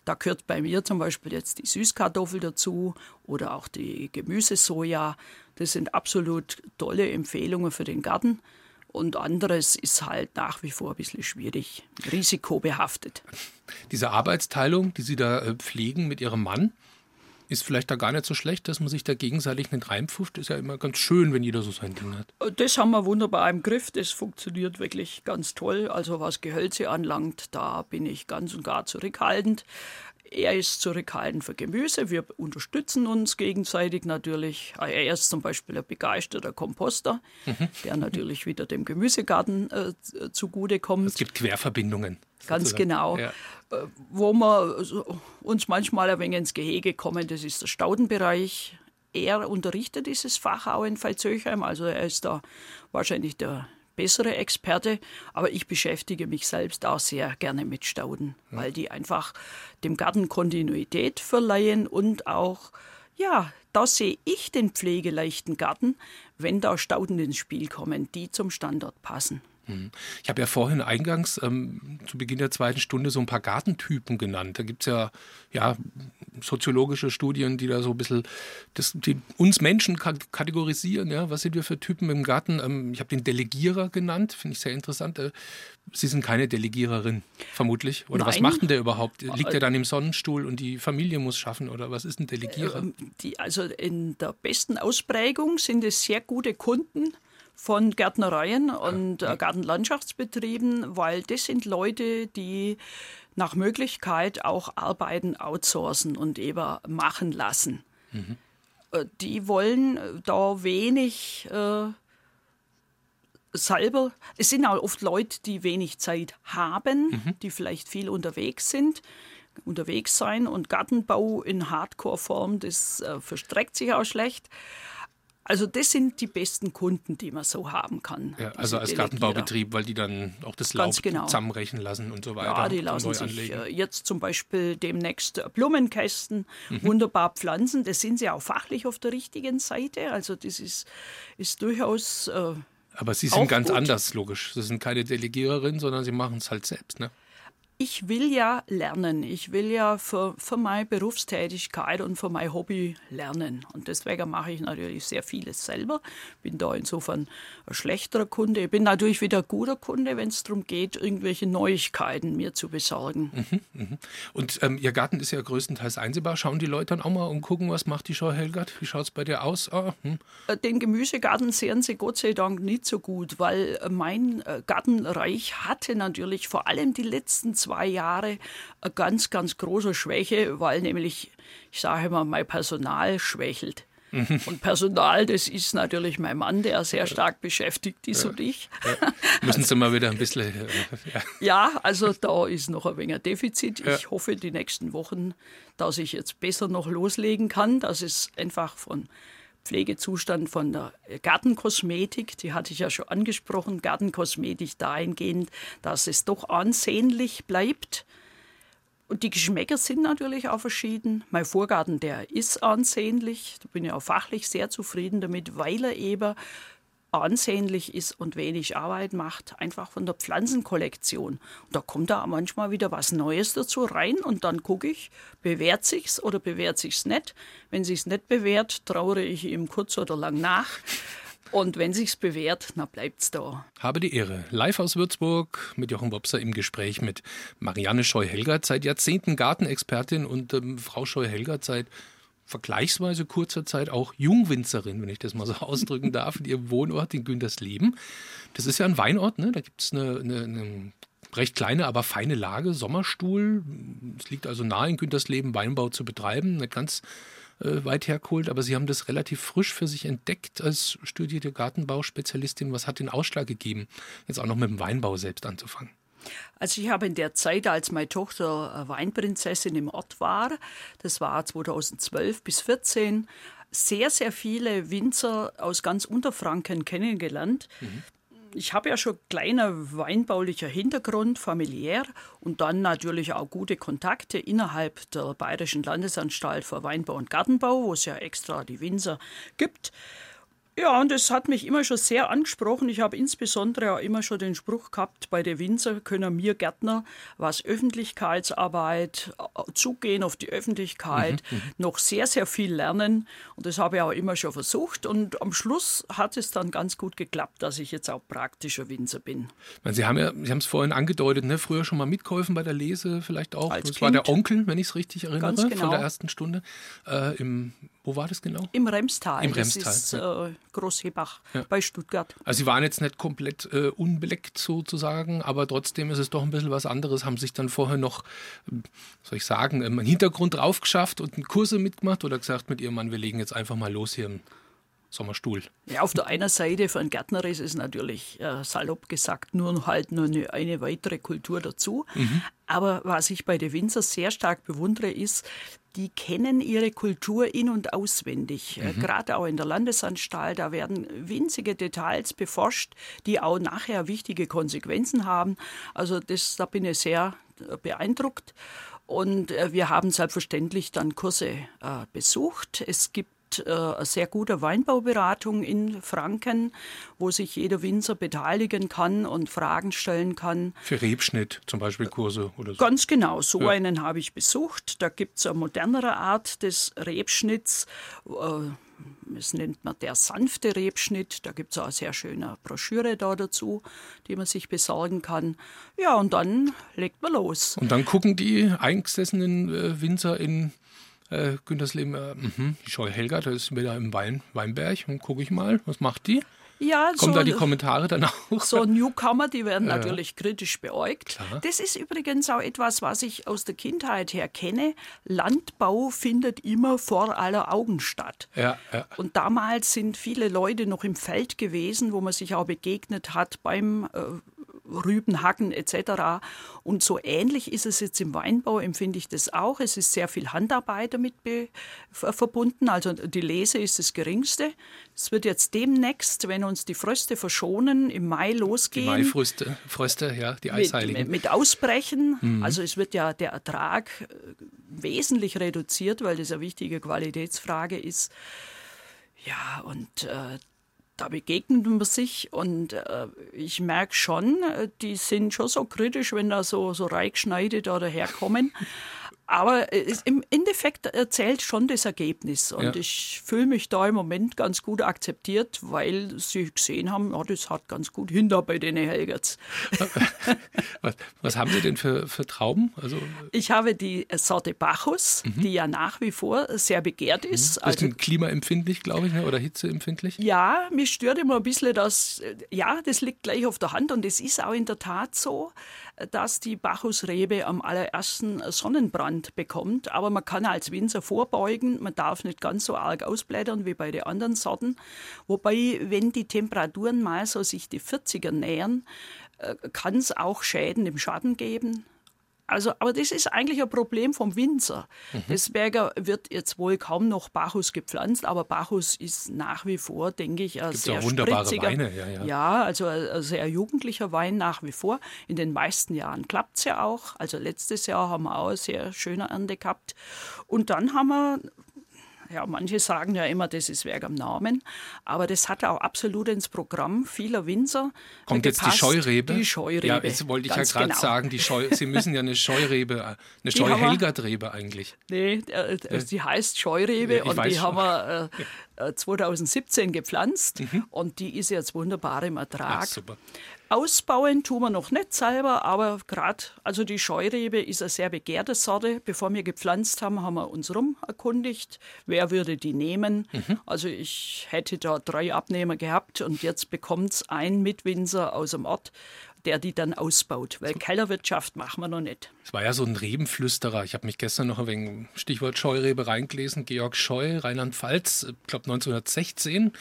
Da gehört bei mir zum Beispiel jetzt die Süßkartoffel dazu oder auch die Gemüsesoja. Das sind absolut tolle Empfehlungen für den Garten. Und anderes ist halt nach wie vor ein bisschen schwierig, risikobehaftet. Diese Arbeitsteilung, die Sie da äh, pflegen mit Ihrem Mann, ist vielleicht da gar nicht so schlecht, dass man sich da gegenseitig nicht reinpfufft. Ist ja immer ganz schön, wenn jeder so sein Ding hat. Das haben wir wunderbar im Griff. Das funktioniert wirklich ganz toll. Also was Gehölze anlangt, da bin ich ganz und gar zurückhaltend. Er ist zurückhaltend für Gemüse. Wir unterstützen uns gegenseitig natürlich. Er ist zum Beispiel ein begeisterter Komposter, mhm. der natürlich wieder dem Gemüsegarten äh, zugutekommt. Es gibt Querverbindungen. Ganz sozusagen. genau. Ja. Äh, wo wir uns manchmal ein wenig ins Gehege kommen, das ist der Staudenbereich. Er unterrichtet dieses Fach auch in Veitshöchheim, also er ist da wahrscheinlich der bessere Experte, aber ich beschäftige mich selbst auch sehr gerne mit Stauden, ja. weil die einfach dem Garten Kontinuität verleihen und auch, ja, da sehe ich den pflegeleichten Garten, wenn da Stauden ins Spiel kommen, die zum Standort passen. Mhm. Ich habe ja vorhin eingangs ähm, zu Beginn der zweiten Stunde so ein paar Gartentypen genannt. Da gibt es ja, ja soziologische Studien, die da so ein bisschen das, die uns Menschen kategorisieren. Ja? Was sind wir für Typen im Garten? Ähm, ich habe den Delegierer genannt, finde ich sehr interessant. Äh, Sie sind keine Delegiererin, vermutlich. Oder Nein. was macht denn der überhaupt? Liegt er dann im Sonnenstuhl und die Familie muss schaffen? Oder was ist ein Delegierer? Ähm, die, also in der besten Ausprägung sind es sehr gute Kunden von Gärtnereien und äh, Gartenlandschaftsbetrieben, weil das sind Leute, die nach Möglichkeit auch Arbeiten outsourcen und eben machen lassen. Mhm. Äh, die wollen da wenig äh, selber. Es sind auch oft Leute, die wenig Zeit haben, mhm. die vielleicht viel unterwegs sind unterwegs sein und Gartenbau in Hardcore-Form, das äh, verstreckt sich auch schlecht. Also das sind die besten Kunden, die man so haben kann. Ja, also als Gartenbaubetrieb, weil die dann auch das Laub genau. zusammenrechnen lassen und so weiter. Ja, die lassen sich anlegen. Äh, jetzt zum Beispiel demnächst Blumenkästen mhm. wunderbar pflanzen. Das sind sie auch fachlich auf der richtigen Seite. Also das ist, ist durchaus. Äh, aber Sie sind ganz gut. anders, logisch. Sie sind keine Delegiererin, sondern Sie machen es halt selbst, ne? Ich will ja lernen. Ich will ja für, für meine Berufstätigkeit und für mein Hobby lernen. Und deswegen mache ich natürlich sehr vieles selber. Bin da insofern ein schlechterer Kunde. Ich bin natürlich wieder ein guter Kunde, wenn es darum geht, irgendwelche Neuigkeiten mir zu besorgen. Mhm, mh. Und ähm, Ihr Garten ist ja größtenteils einsehbar. Schauen die Leute dann auch mal und gucken, was macht die Schau Helgert? Wie schaut es bei dir aus? Ah, hm. Äh, den Gemüsegarten sehen Sie Gott sei Dank nicht so gut, weil mein äh, Gartenreich hatte natürlich vor allem die letzten zwei zwei Jahre eine ganz, ganz große Schwäche, weil nämlich, ich sage immer, mein Personal schwächelt. Mhm. Und Personal, das ist natürlich mein Mann, der sehr stark beschäftigt ist ja. und ich. Ja. Müssen Sie mal wieder ein bisschen. Äh, ja. ja. also da ist noch ein wenig Defizit. Ich hoffe die nächsten Wochen, dass ich jetzt besser noch loslegen kann, dass es einfach von Pflegezustand von der Gartenkosmetik, die hatte ich ja schon angesprochen, Gartenkosmetik dahingehend, dass es doch ansehnlich bleibt. Und die Geschmäcker sind natürlich auch verschieden. Mein Vorgarten, der ist ansehnlich. Da bin ich auch fachlich sehr zufrieden damit, weil er eben ansehnlich ist und wenig Arbeit macht, einfach von der Pflanzenkollektion. Und da kommt da manchmal wieder was Neues dazu rein und dann gucke ich, bewährt sich's oder bewährt sich's nicht. Wenn sich's nicht bewährt, trauere ich ihm kurz oder lang nach. Und wenn sich's bewährt, na bleibt's da. Habe die Ehre. Live aus Würzburg mit Jochen Wopser im Gespräch mit Marianne Scheu-Helgert, seit Jahrzehnten Gartenexpertin und ähm, Frau Scheu-Helgert seit vergleichsweise kurzer Zeit auch Jungwinzerin, wenn ich das mal so ausdrücken darf, in ihrem Wohnort in Güntersleben. Das ist ja ein Weinort, ne? da gibt es eine, eine, eine recht kleine, aber feine Lage, Sommerstuhl. Es liegt also nahe in Güntersleben, Weinbau zu betreiben, eine ganz äh, weit hergeholt, aber Sie haben das relativ frisch für sich entdeckt als studierte Gartenbauspezialistin. Was hat den Ausschlag gegeben, jetzt auch noch mit dem Weinbau selbst anzufangen? Also ich habe in der Zeit, als meine Tochter Weinprinzessin im Ort war, das war 2012 bis 2014, sehr, sehr viele Winzer aus ganz Unterfranken kennengelernt. Mhm. Ich habe ja schon kleiner weinbaulicher Hintergrund, familiär und dann natürlich auch gute Kontakte innerhalb der Bayerischen Landesanstalt für Weinbau und Gartenbau, wo es ja extra die Winzer gibt. Ja, und es hat mich immer schon sehr angesprochen. Ich habe insbesondere auch immer schon den Spruch gehabt, bei der Winzer können mir Gärtner, was Öffentlichkeitsarbeit, äh, zugehen auf die Öffentlichkeit, mhm, mhm, noch sehr, sehr viel lernen. Und das habe ich auch immer schon versucht. Und am Schluss hat es dann ganz gut geklappt, dass ich jetzt auch praktischer Winzer bin. Sie haben ja, Sie haben es vorhin angedeutet, ne? früher schon mal mitgeholfen bei der Lese, vielleicht auch. Als das kind. war der Onkel, wenn ich es richtig erinnere, genau. von der ersten Stunde äh, im wo war das genau? Im Remstal. Im Remstal. Das ist ja. äh, Großhebach ja. bei Stuttgart. Also Sie waren jetzt nicht komplett äh, unbeleckt sozusagen, aber trotzdem ist es doch ein bisschen was anderes. Haben sich dann vorher noch, soll ich sagen, einen Hintergrund drauf geschafft und Kurse mitgemacht oder gesagt mit Ihrem Mann, wir legen jetzt einfach mal los hier im Sommerstuhl. Ja, auf der einen Seite für einen Gärtner ist es natürlich äh, salopp gesagt nur halt nur eine, eine weitere Kultur dazu. Mhm. Aber was ich bei den Winzer sehr stark bewundere, ist, die kennen ihre Kultur in- und auswendig. Äh, mhm. Gerade auch in der Landesanstalt, da werden winzige Details beforscht, die auch nachher wichtige Konsequenzen haben. Also das, da bin ich sehr äh, beeindruckt. Und äh, wir haben selbstverständlich dann Kurse äh, besucht. Es gibt äh, eine sehr gute Weinbauberatung in Franken, wo sich jeder Winzer beteiligen kann und Fragen stellen kann. Für Rebschnitt zum Beispiel Kurse oder so? Ganz genau, so ja. einen habe ich besucht. Da gibt es eine modernere Art des Rebschnitts. Das äh, nennt man der sanfte Rebschnitt. Da gibt es auch eine sehr schöne Broschüre da dazu, die man sich besorgen kann. Ja, und dann legt man los. Und dann gucken die eingesessenen äh, Winzer in äh, Güntersleben, äh, mh, die Scheu Helga, da ist wieder im Wein, Weinberg und gucke ich mal, was macht die? Ja, Kommen so, da die Kommentare dann auch? So Newcomer, die werden ja. natürlich kritisch beäugt. Klar. Das ist übrigens auch etwas, was ich aus der Kindheit her kenne. Landbau findet immer vor aller Augen statt. Ja, ja. Und damals sind viele Leute noch im Feld gewesen, wo man sich auch begegnet hat beim äh, Rüben hacken etc. Und so ähnlich ist es jetzt im Weinbau, empfinde ich das auch. Es ist sehr viel Handarbeit damit verbunden. Also die Lese ist das geringste. Es wird jetzt demnächst, wenn uns die Fröste verschonen, im Mai losgehen. Die Maifröste, Fröste, ja, die Eisheiligen. Mit, mit Ausbrechen. Mhm. Also es wird ja der Ertrag äh, wesentlich reduziert, weil das eine wichtige Qualitätsfrage ist. Ja, und äh, da begegnet man sich und äh, ich merke schon, äh, die sind schon so kritisch, wenn da so, so reingeschneidet oder herkommen. Aber im Endeffekt erzählt schon das Ergebnis. Und ja. ich fühle mich da im Moment ganz gut akzeptiert, weil sie gesehen haben, ja, das hat ganz gut hinter bei den Helgerts. was, was, haben Sie denn für, für Trauben? Also, ich habe die Sorte Bacchus, mhm. die ja nach wie vor sehr begehrt ist. Mhm. Das ist also, klimaempfindlich, glaube ich, ne, oder hitzeempfindlich? Ja, mich stört immer ein bisschen, dass, ja, das liegt gleich auf der Hand und es ist auch in der Tat so dass die Bacchusrebe am allerersten Sonnenbrand bekommt. Aber man kann als Winzer vorbeugen. Man darf nicht ganz so arg ausblättern wie bei den anderen Sorten. Wobei, wenn die Temperaturen mal so sich die 40er nähern, äh, kann es auch Schäden im Schatten geben. Also, aber das ist eigentlich ein Problem vom Winzer. Mhm. Deswegen wird jetzt wohl kaum noch Bacchus gepflanzt, aber Bacchus ist nach wie vor, denke ich, ein Gibt's sehr wunderbare spritziger, Weine. Ja, ja. ja, also ein sehr jugendlicher Wein nach wie vor. In den meisten Jahren klappt es ja auch. Also letztes Jahr haben wir auch eine sehr schöne Ernte gehabt. Und dann haben wir Ja, manche sagen ja immer, das ist Werk am Namen, aber das hat auch absolut ins Programm vieler Winzer. Kommt jetzt die Scheurebe? Die Scheurebe. Ja, jetzt wollte ich ja gerade genau. sagen, die Scheu, Sie müssen ja eine Scheurebe, eine Scheuhelgertrebe eigentlich. Nee, äh, die heißt Scheurebe ja, und die schon. haben wir äh, 2017 äh, gepflanzt mhm. und die ist jetzt wunderbar im Ertrag. Ach, super. Ausbauen tun wir noch nicht selber, aber gerade, also die Scheurebe ist eine sehr begehrte Sorte. Bevor wir gepflanzt haben, haben wir uns rum erkundigt, wer würde die nehmen. Mhm. Also ich hätte da drei Abnehmer gehabt und jetzt bekommt es ein Mitwinzer aus dem Ort, der die dann ausbaut, weil Kellerwirtschaft machen wir noch nicht. Es war ja so ein Rebenflüsterer. Ich habe mich gestern noch ein wenig Stichwort Scheurebe reingelesen. Georg Scheu, Rheinland-Pfalz, ich glaube 1916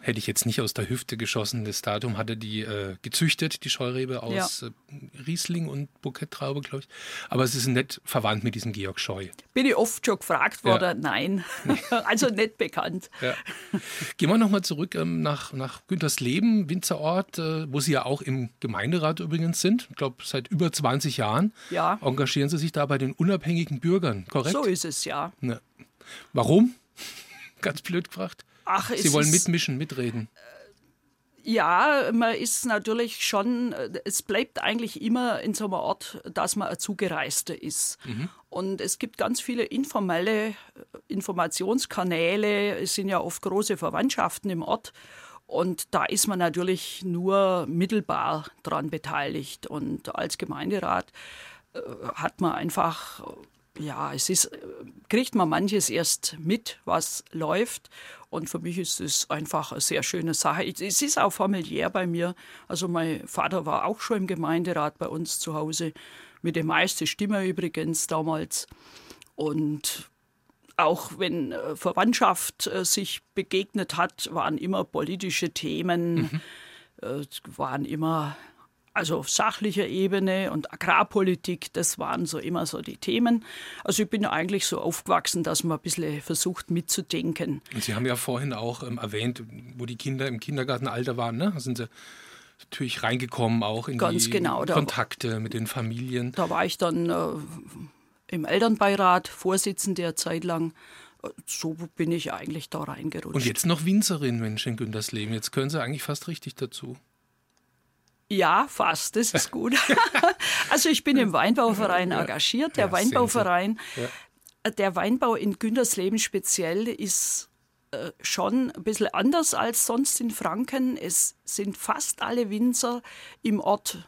hätte ich jetzt nicht aus der Hüfte geschossen. Das Datum hatte die äh, gezüchtet, die Scheurebe aus ja. äh, Riesling und Bouquet-Traube, glaube ich. Aber es ist nicht verwandt mit diesem Georg Scheu. Bin ich oft schon gefragt worden, ja. nein. also nicht bekannt. Ja. Gehen wir nochmal zurück ähm, nach, nach Güntersleben, Winzerort, äh, wo Sie ja auch im Gemeinderat übrigens sind. Ich glaube, seit über 20 Jahren ja. engagieren Sie sich da bei den unabhängigen Bürgern, korrekt? So ist es, ja. Warum? Ganz blöd gefragt. Ach, Sie wollen mitmischen, mitreden. Ja, man ist natürlich schon, es bleibt eigentlich immer in so einem Ort, dass man ein Zugereister ist. Mhm. Und es gibt ganz viele informelle Informationskanäle, es sind ja oft große Verwandtschaften im Ort. Und da ist man natürlich nur mittelbar dran beteiligt. Und als Gemeinderat äh, hat man einfach, ja, es ist, kriegt man manches erst mit, was läuft. Und für mich ist es einfach eine sehr schöne Sache. Es ist auch familiär bei mir. Also mein Vater war auch schon im Gemeinderat bei uns zu Hause, mit der meisten Stimme übrigens damals. Und auch wenn äh, Verwandtschaft äh, sich begegnet hat, waren immer politische Themen, mhm. Äh, waren immer also auf sachlicher Ebene und Agrarpolitik, das waren so immer so die Themen. Also ich bin eigentlich so aufgewachsen, dass man ein bisschen versucht mitzudenken. Und Sie haben ja vorhin auch ähm, erwähnt, wo die Kinder im Kindergartenalter waren, ne? Da sind Sie natürlich reingekommen auch in Ganz die genau, Kontakte mit den Familien. Da war ich dann äh, im Elternbeirat Vorsitzende der Zeit lang so bin ich eigentlich da reingerutscht. Und jetzt noch Winzerin, Mensch, in Güntersleben. Jetzt können Sie eigentlich fast richtig dazu. Ja, fast, das ist gut. also ich bin im Weinbauverein engagiert. Der ja, Weinbauverein, ja. der Weinbau in Güntersleben speziell ist äh, schon ein bisschen anders als sonst in Franken. Es sind fast alle Winzer im Ort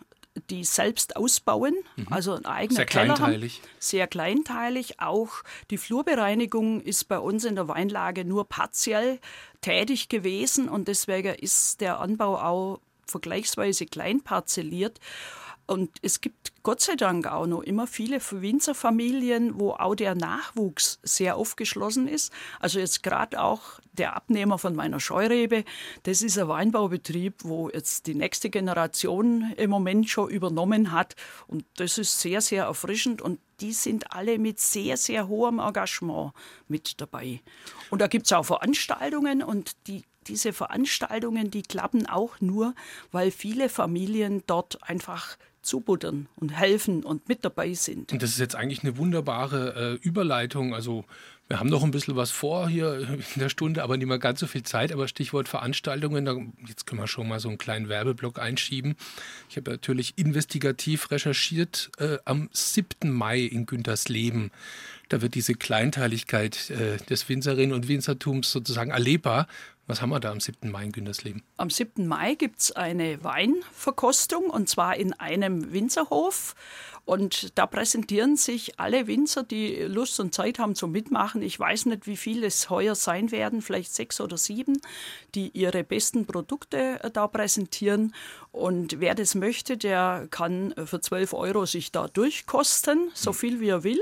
die selbst ausbauen, mhm. also ein eigener Sehr Keller kleinteilig. Haben. Sehr kleinteilig. Auch die Flurbereinigung ist bei uns in der Weinlage nur partiell tätig gewesen und deswegen ist der Anbau auch vergleichsweise klein parzelliert. Und es gibt Gott sei Dank auch noch immer viele Winzerfamilien, wo auch der Nachwuchs sehr aufgeschlossen ist. Also jetzt gerade auch der Abnehmer von meiner Scheurebe, das ist ein Weinbaubetrieb, wo jetzt die nächste Generation im Moment schon übernommen hat. Und das ist sehr, sehr erfrischend und die sind alle mit sehr, sehr hohem Engagement mit dabei. Und da gibt es auch Veranstaltungen und die diese Veranstaltungen, die klappen auch nur, weil viele Familien dort einfach zubuttern und helfen und mit dabei sind. Und das ist jetzt eigentlich eine wunderbare äh, Überleitung. Also wir haben noch ein bisschen was vor hier in der Stunde, aber nicht mehr ganz so viel Zeit. Aber Stichwort Veranstaltungen, jetzt können wir schon mal so einen kleinen Werbeblock einschieben. Ich habe natürlich investigativ recherchiert äh, am 7. Mai in Güntersleben. Da wird diese Kleinteiligkeit äh, des Winzerinnen und Winzertums sozusagen erlebbar. Was haben wir da am 7. Mai in Güntersleben? Am 7. Mai gibt es eine Weinverkostung und zwar in einem Winzerhof. Und da präsentieren sich alle Winzer, die Lust und Zeit haben zum Mitmachen. Ich weiß nicht, wie viele es heuer sein werden, vielleicht sechs oder sieben, die ihre besten Produkte äh, da präsentieren. Und wer das möchte, der kann für 12 Euro sich da durchkosten, so hm. viel wie er will.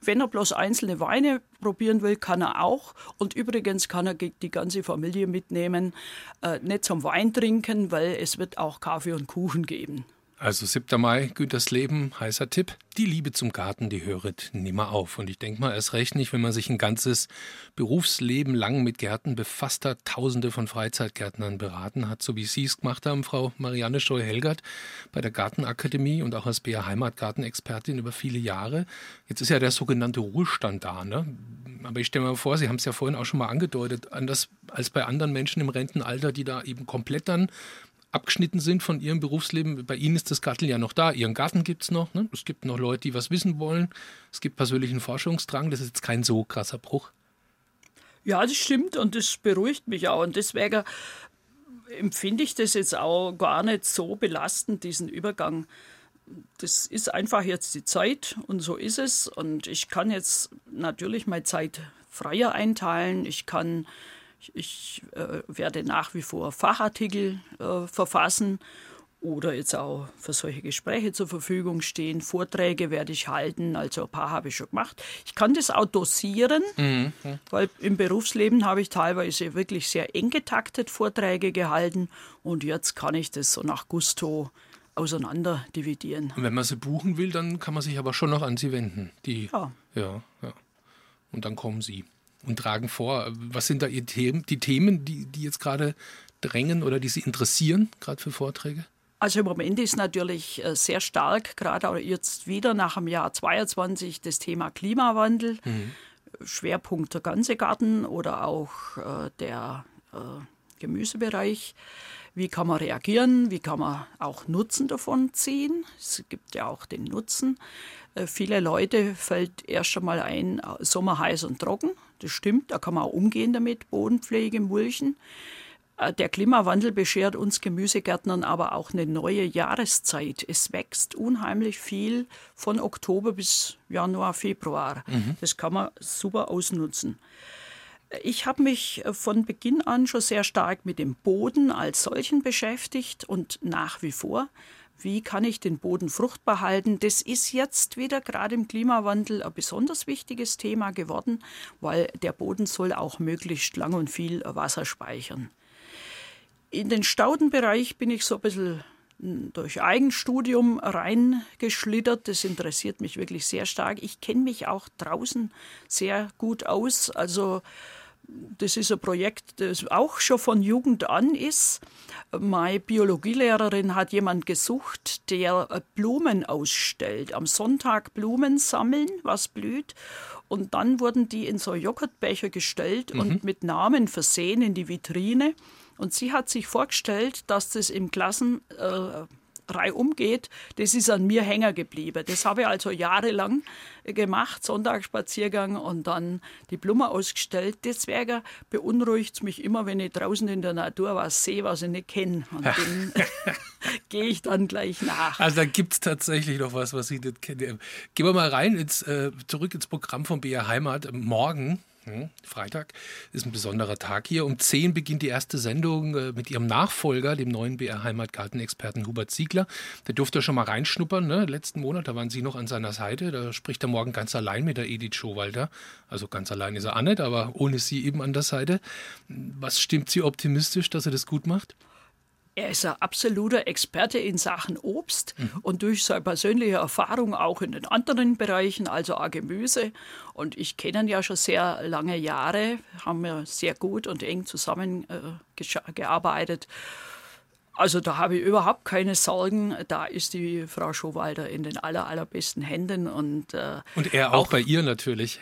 Wenn er bloß einzelne Weine probieren will, kann er auch. Und übrigens kann er die ganze Familie mitnehmen. Äh, nicht zum Wein trinken, weil es wird auch Kaffee und Kuchen geben. Also 7. Mai, Günthers Leben, heißer Tipp. Die Liebe zum Garten, die höret nimmer auf. Und ich denke mal, erst recht nicht, wenn man sich ein ganzes Berufsleben lang mit Gärten befasst hat, tausende von Freizeitgärtnern beraten hat, so wie Sie es gemacht haben, Frau Marianne Scheu-Helgert bei der Gartenakademie und auch als BR Heimatgartenexpertin über viele Jahre. Jetzt ist ja der sogenannte Ruhestand da, ne? Aber ich stelle mir vor, Sie haben es ja vorhin auch schon mal angedeutet, anders als bei anderen Menschen im Rentenalter, die da eben komplett dann abgeschnitten sind von ihrem Berufsleben. Bei Ihnen ist das Gartel ja noch da. Ihren Garten gibt es noch. Ne? Es gibt noch Leute, die was wissen wollen. Es gibt persönlichen Forschungsdrang. Das ist jetzt kein so krasser Bruch. Ja, das stimmt und das beruhigt mich auch. Und deswegen empfinde ich das jetzt auch gar nicht so belastend, diesen Übergang. Das ist einfach jetzt die Zeit und so ist es. Und ich kann jetzt natürlich meine Zeit freier einteilen. Ich kann ich äh, werde nach wie vor Fachartikel äh, verfassen oder jetzt auch für solche Gespräche zur Verfügung stehen. Vorträge werde ich halten, also ein paar habe ich schon gemacht. Ich kann das auch dosieren, mhm. weil im Berufsleben habe ich teilweise wirklich sehr eng getaktet Vorträge gehalten und jetzt kann ich das so nach Gusto auseinander dividieren. Und wenn man sie buchen will, dann kann man sich aber schon noch an sie wenden. Die, ja. ja, ja. Und dann kommen sie und tragen vor. Was sind da die Themen, die, Themen, die, die jetzt gerade drängen oder die Sie interessieren, gerade für Vorträge? Also im Moment ist natürlich äh, sehr stark, gerade jetzt wieder nach dem Jahr 22, das Thema Klimawandel. Mhm. Schwerpunkt der ganze Garten oder auch äh, der äh, Gemüsebereich. Wie kann man reagieren? Wie kann man auch Nutzen davon ziehen? Es gibt ja auch den Nutzen. Äh, viele Leute fällt erst einmal ein, äh, Sommer heiß und trocken. Das stimmt, da kann man auch umgehen damit, Bodenpflege, Mulchen. Äh, der Klimawandel beschert uns Gemüsegärtnern aber auch eine neue Jahreszeit. Es wächst unheimlich viel von Oktober bis Januar, Februar. Mhm. Das kann man super ausnutzen. Ich habe mich von Beginn an schon sehr stark mit dem Boden als solchen beschäftigt und nach wie vor. Wie kann ich den Boden fruchtbar halten? Das ist jetzt wieder gerade im Klimawandel ein besonders wichtiges Thema geworden, weil der Boden soll auch möglichst lang und viel Wasser speichern. In den Staudenbereich bin ich so ein bisschen durch Eigenstudium reingeschlittert. Das interessiert mich wirklich sehr stark. Ich kenne mich auch draußen sehr gut aus. Also das ist ein Projekt, das auch schon von Jugend an ist. Meine Biologielehrerin hat jemand gesucht, der Blumen ausstellt. Am Sonntag Blumen sammeln, was blüht. Und dann wurden die in so Joghurtbecher gestellt mhm. und mit Namen versehen in die Vitrine. Und sie hat sich vorgestellt, dass das im Klassen, äh, reihum geht, das ist an mir hängen geblieben. Das habe ich also jahrelang gemacht, Sonntagsspaziergang und dann die Blume ausgestellt. Deswegen beunruhigt es mich immer, wenn ich draußen in der Natur was sehe, was ich nicht kenne. Und dem gehe ich dann gleich nach. Also da gibt es tatsächlich noch was, was ich nicht kenne. Gehen wir mal rein, ins, äh, zurück ins Programm von BR Heimat. Morgen Freitag ist ein besonderer Tag hier. Um 10 beginnt die erste Sendung äh, mit ihrem Nachfolger, dem neuen BR Heimatgartenexperten Hubert Ziegler. Der durfte schon mal reinschnuppern. Ne? Letzten Monat, da waren Sie noch an seiner Seite. Da spricht er morgen ganz allein mit der Edith Schowalter. Also ganz allein ist er auch nicht, aber ohne Sie eben an der Seite. Was stimmt Sie optimistisch, dass er das gut macht? Er ist ein absoluter Experte in Sachen Obst mhm. und durch seine persönliche Erfahrung auch in den anderen Bereichen, also auch Gemüse. Und ich kenne ihn ja schon sehr lange Jahre, haben wir sehr gut und eng zusammengearbeitet. Äh, also da habe ich überhaupt keine Sorgen. Da ist die Frau Schowalder in den aller, allerbesten Händen. Und, äh, und er auch, auch bei ihr natürlich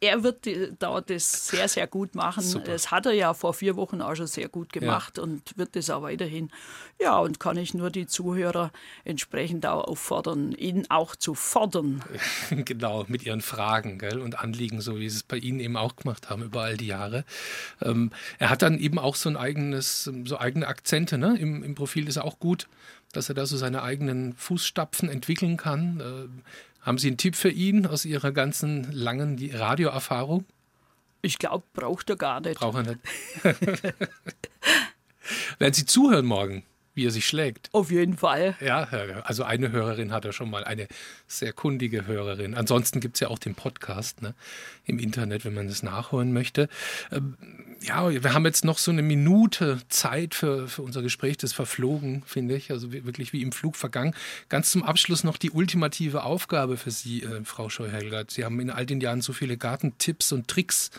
er wird da das sehr, sehr gut machen. Super. Das hat er ja vor vier Wochen auch schon sehr gut gemacht ja. und wird das auch weiterhin. Ja, und kann ich nur die Zuhörer entsprechend auch auffordern, ihn auch zu fordern. genau, mit ihren Fragen gell, und Anliegen, so wie sie es bei Ihnen eben auch gemacht haben über all die Jahre. Ähm, er hat dann eben auch so ein eigenes, so eigene Akzente. Ne? Im, Im Profil ist er auch gut, dass er da so seine eigenen Fußstapfen entwickeln kann. Äh, haben Sie einen Tipp für ihn aus Ihrer ganzen langen Radioerfahrung? Ich glaube, braucht er gar nicht. Braucht er nicht. Werden Sie zuhören morgen? Wie er sich schlägt. Auf jeden Fall. Ja, also eine Hörerin hat er schon mal, eine sehr kundige Hörerin. Ansonsten gibt es ja auch den Podcast ne, im Internet, wenn man das nachholen möchte. Ähm, ja, wir haben jetzt noch so eine Minute Zeit für, für unser Gespräch. Das verflogen, finde ich. Also wirklich wie im Flug vergangen. Ganz zum Abschluss noch die ultimative Aufgabe für Sie, äh, Frau Scheu-Helgert. Sie haben in all den Jahren so viele Gartentipps und Tricks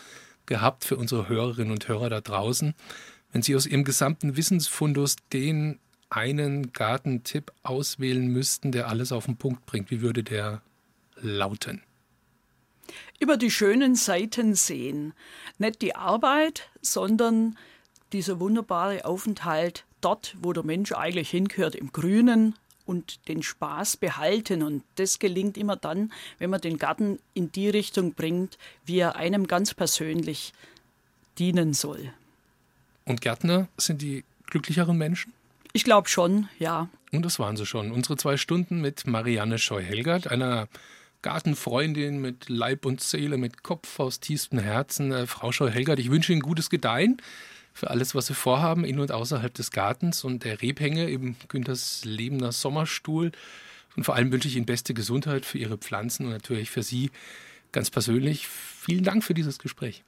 gehabt für unsere Hörerinnen und Hörer da draußen. Wenn Sie aus Ihrem gesamten Wissensfundus den einen Gartentipp auswählen müssten, der alles auf den Punkt bringt, wie würde der lauten? Über die schönen Seiten sehen. Nicht die Arbeit, sondern dieser wunderbare Aufenthalt dort, wo der Mensch eigentlich hingehört, im Grünen und den Spaß behalten. Und das gelingt immer dann, wenn man den Garten in die Richtung bringt, wie er einem ganz persönlich dienen soll. Und Gärtner sind die glücklicheren Menschen? Ich glaube schon, ja. Und das waren sie schon. Unsere zwei Stunden mit Marianne Scheu-Helgert, einer Gartenfreundin mit Leib und Seele, mit Kopf aus tiefstem Herzen. Äh, Frau Scheu-Helgert, ich wünsche Ihnen gutes Gedeihen für alles, was Sie vorhaben, in und außerhalb des Gartens und der Rebhänge, eben Günthers lebender Sommerstuhl. Und vor allem wünsche ich Ihnen beste Gesundheit für Ihre Pflanzen und natürlich für Sie ganz persönlich. Vielen Dank für dieses Gespräch.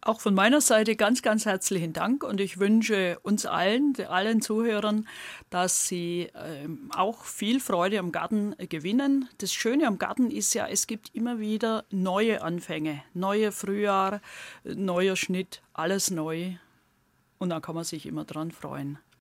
Auch von meiner Seite ganz, ganz herzlichen Dank und ich wünsche uns allen, allen Zuhörern, dass sie äh, auch viel Freude am Garten gewinnen. Das Schöne am Garten ist ja, es gibt immer wieder neue Anfänge, neue Frühjahr, neuer Schnitt, alles neu und da kann man sich immer dran freuen.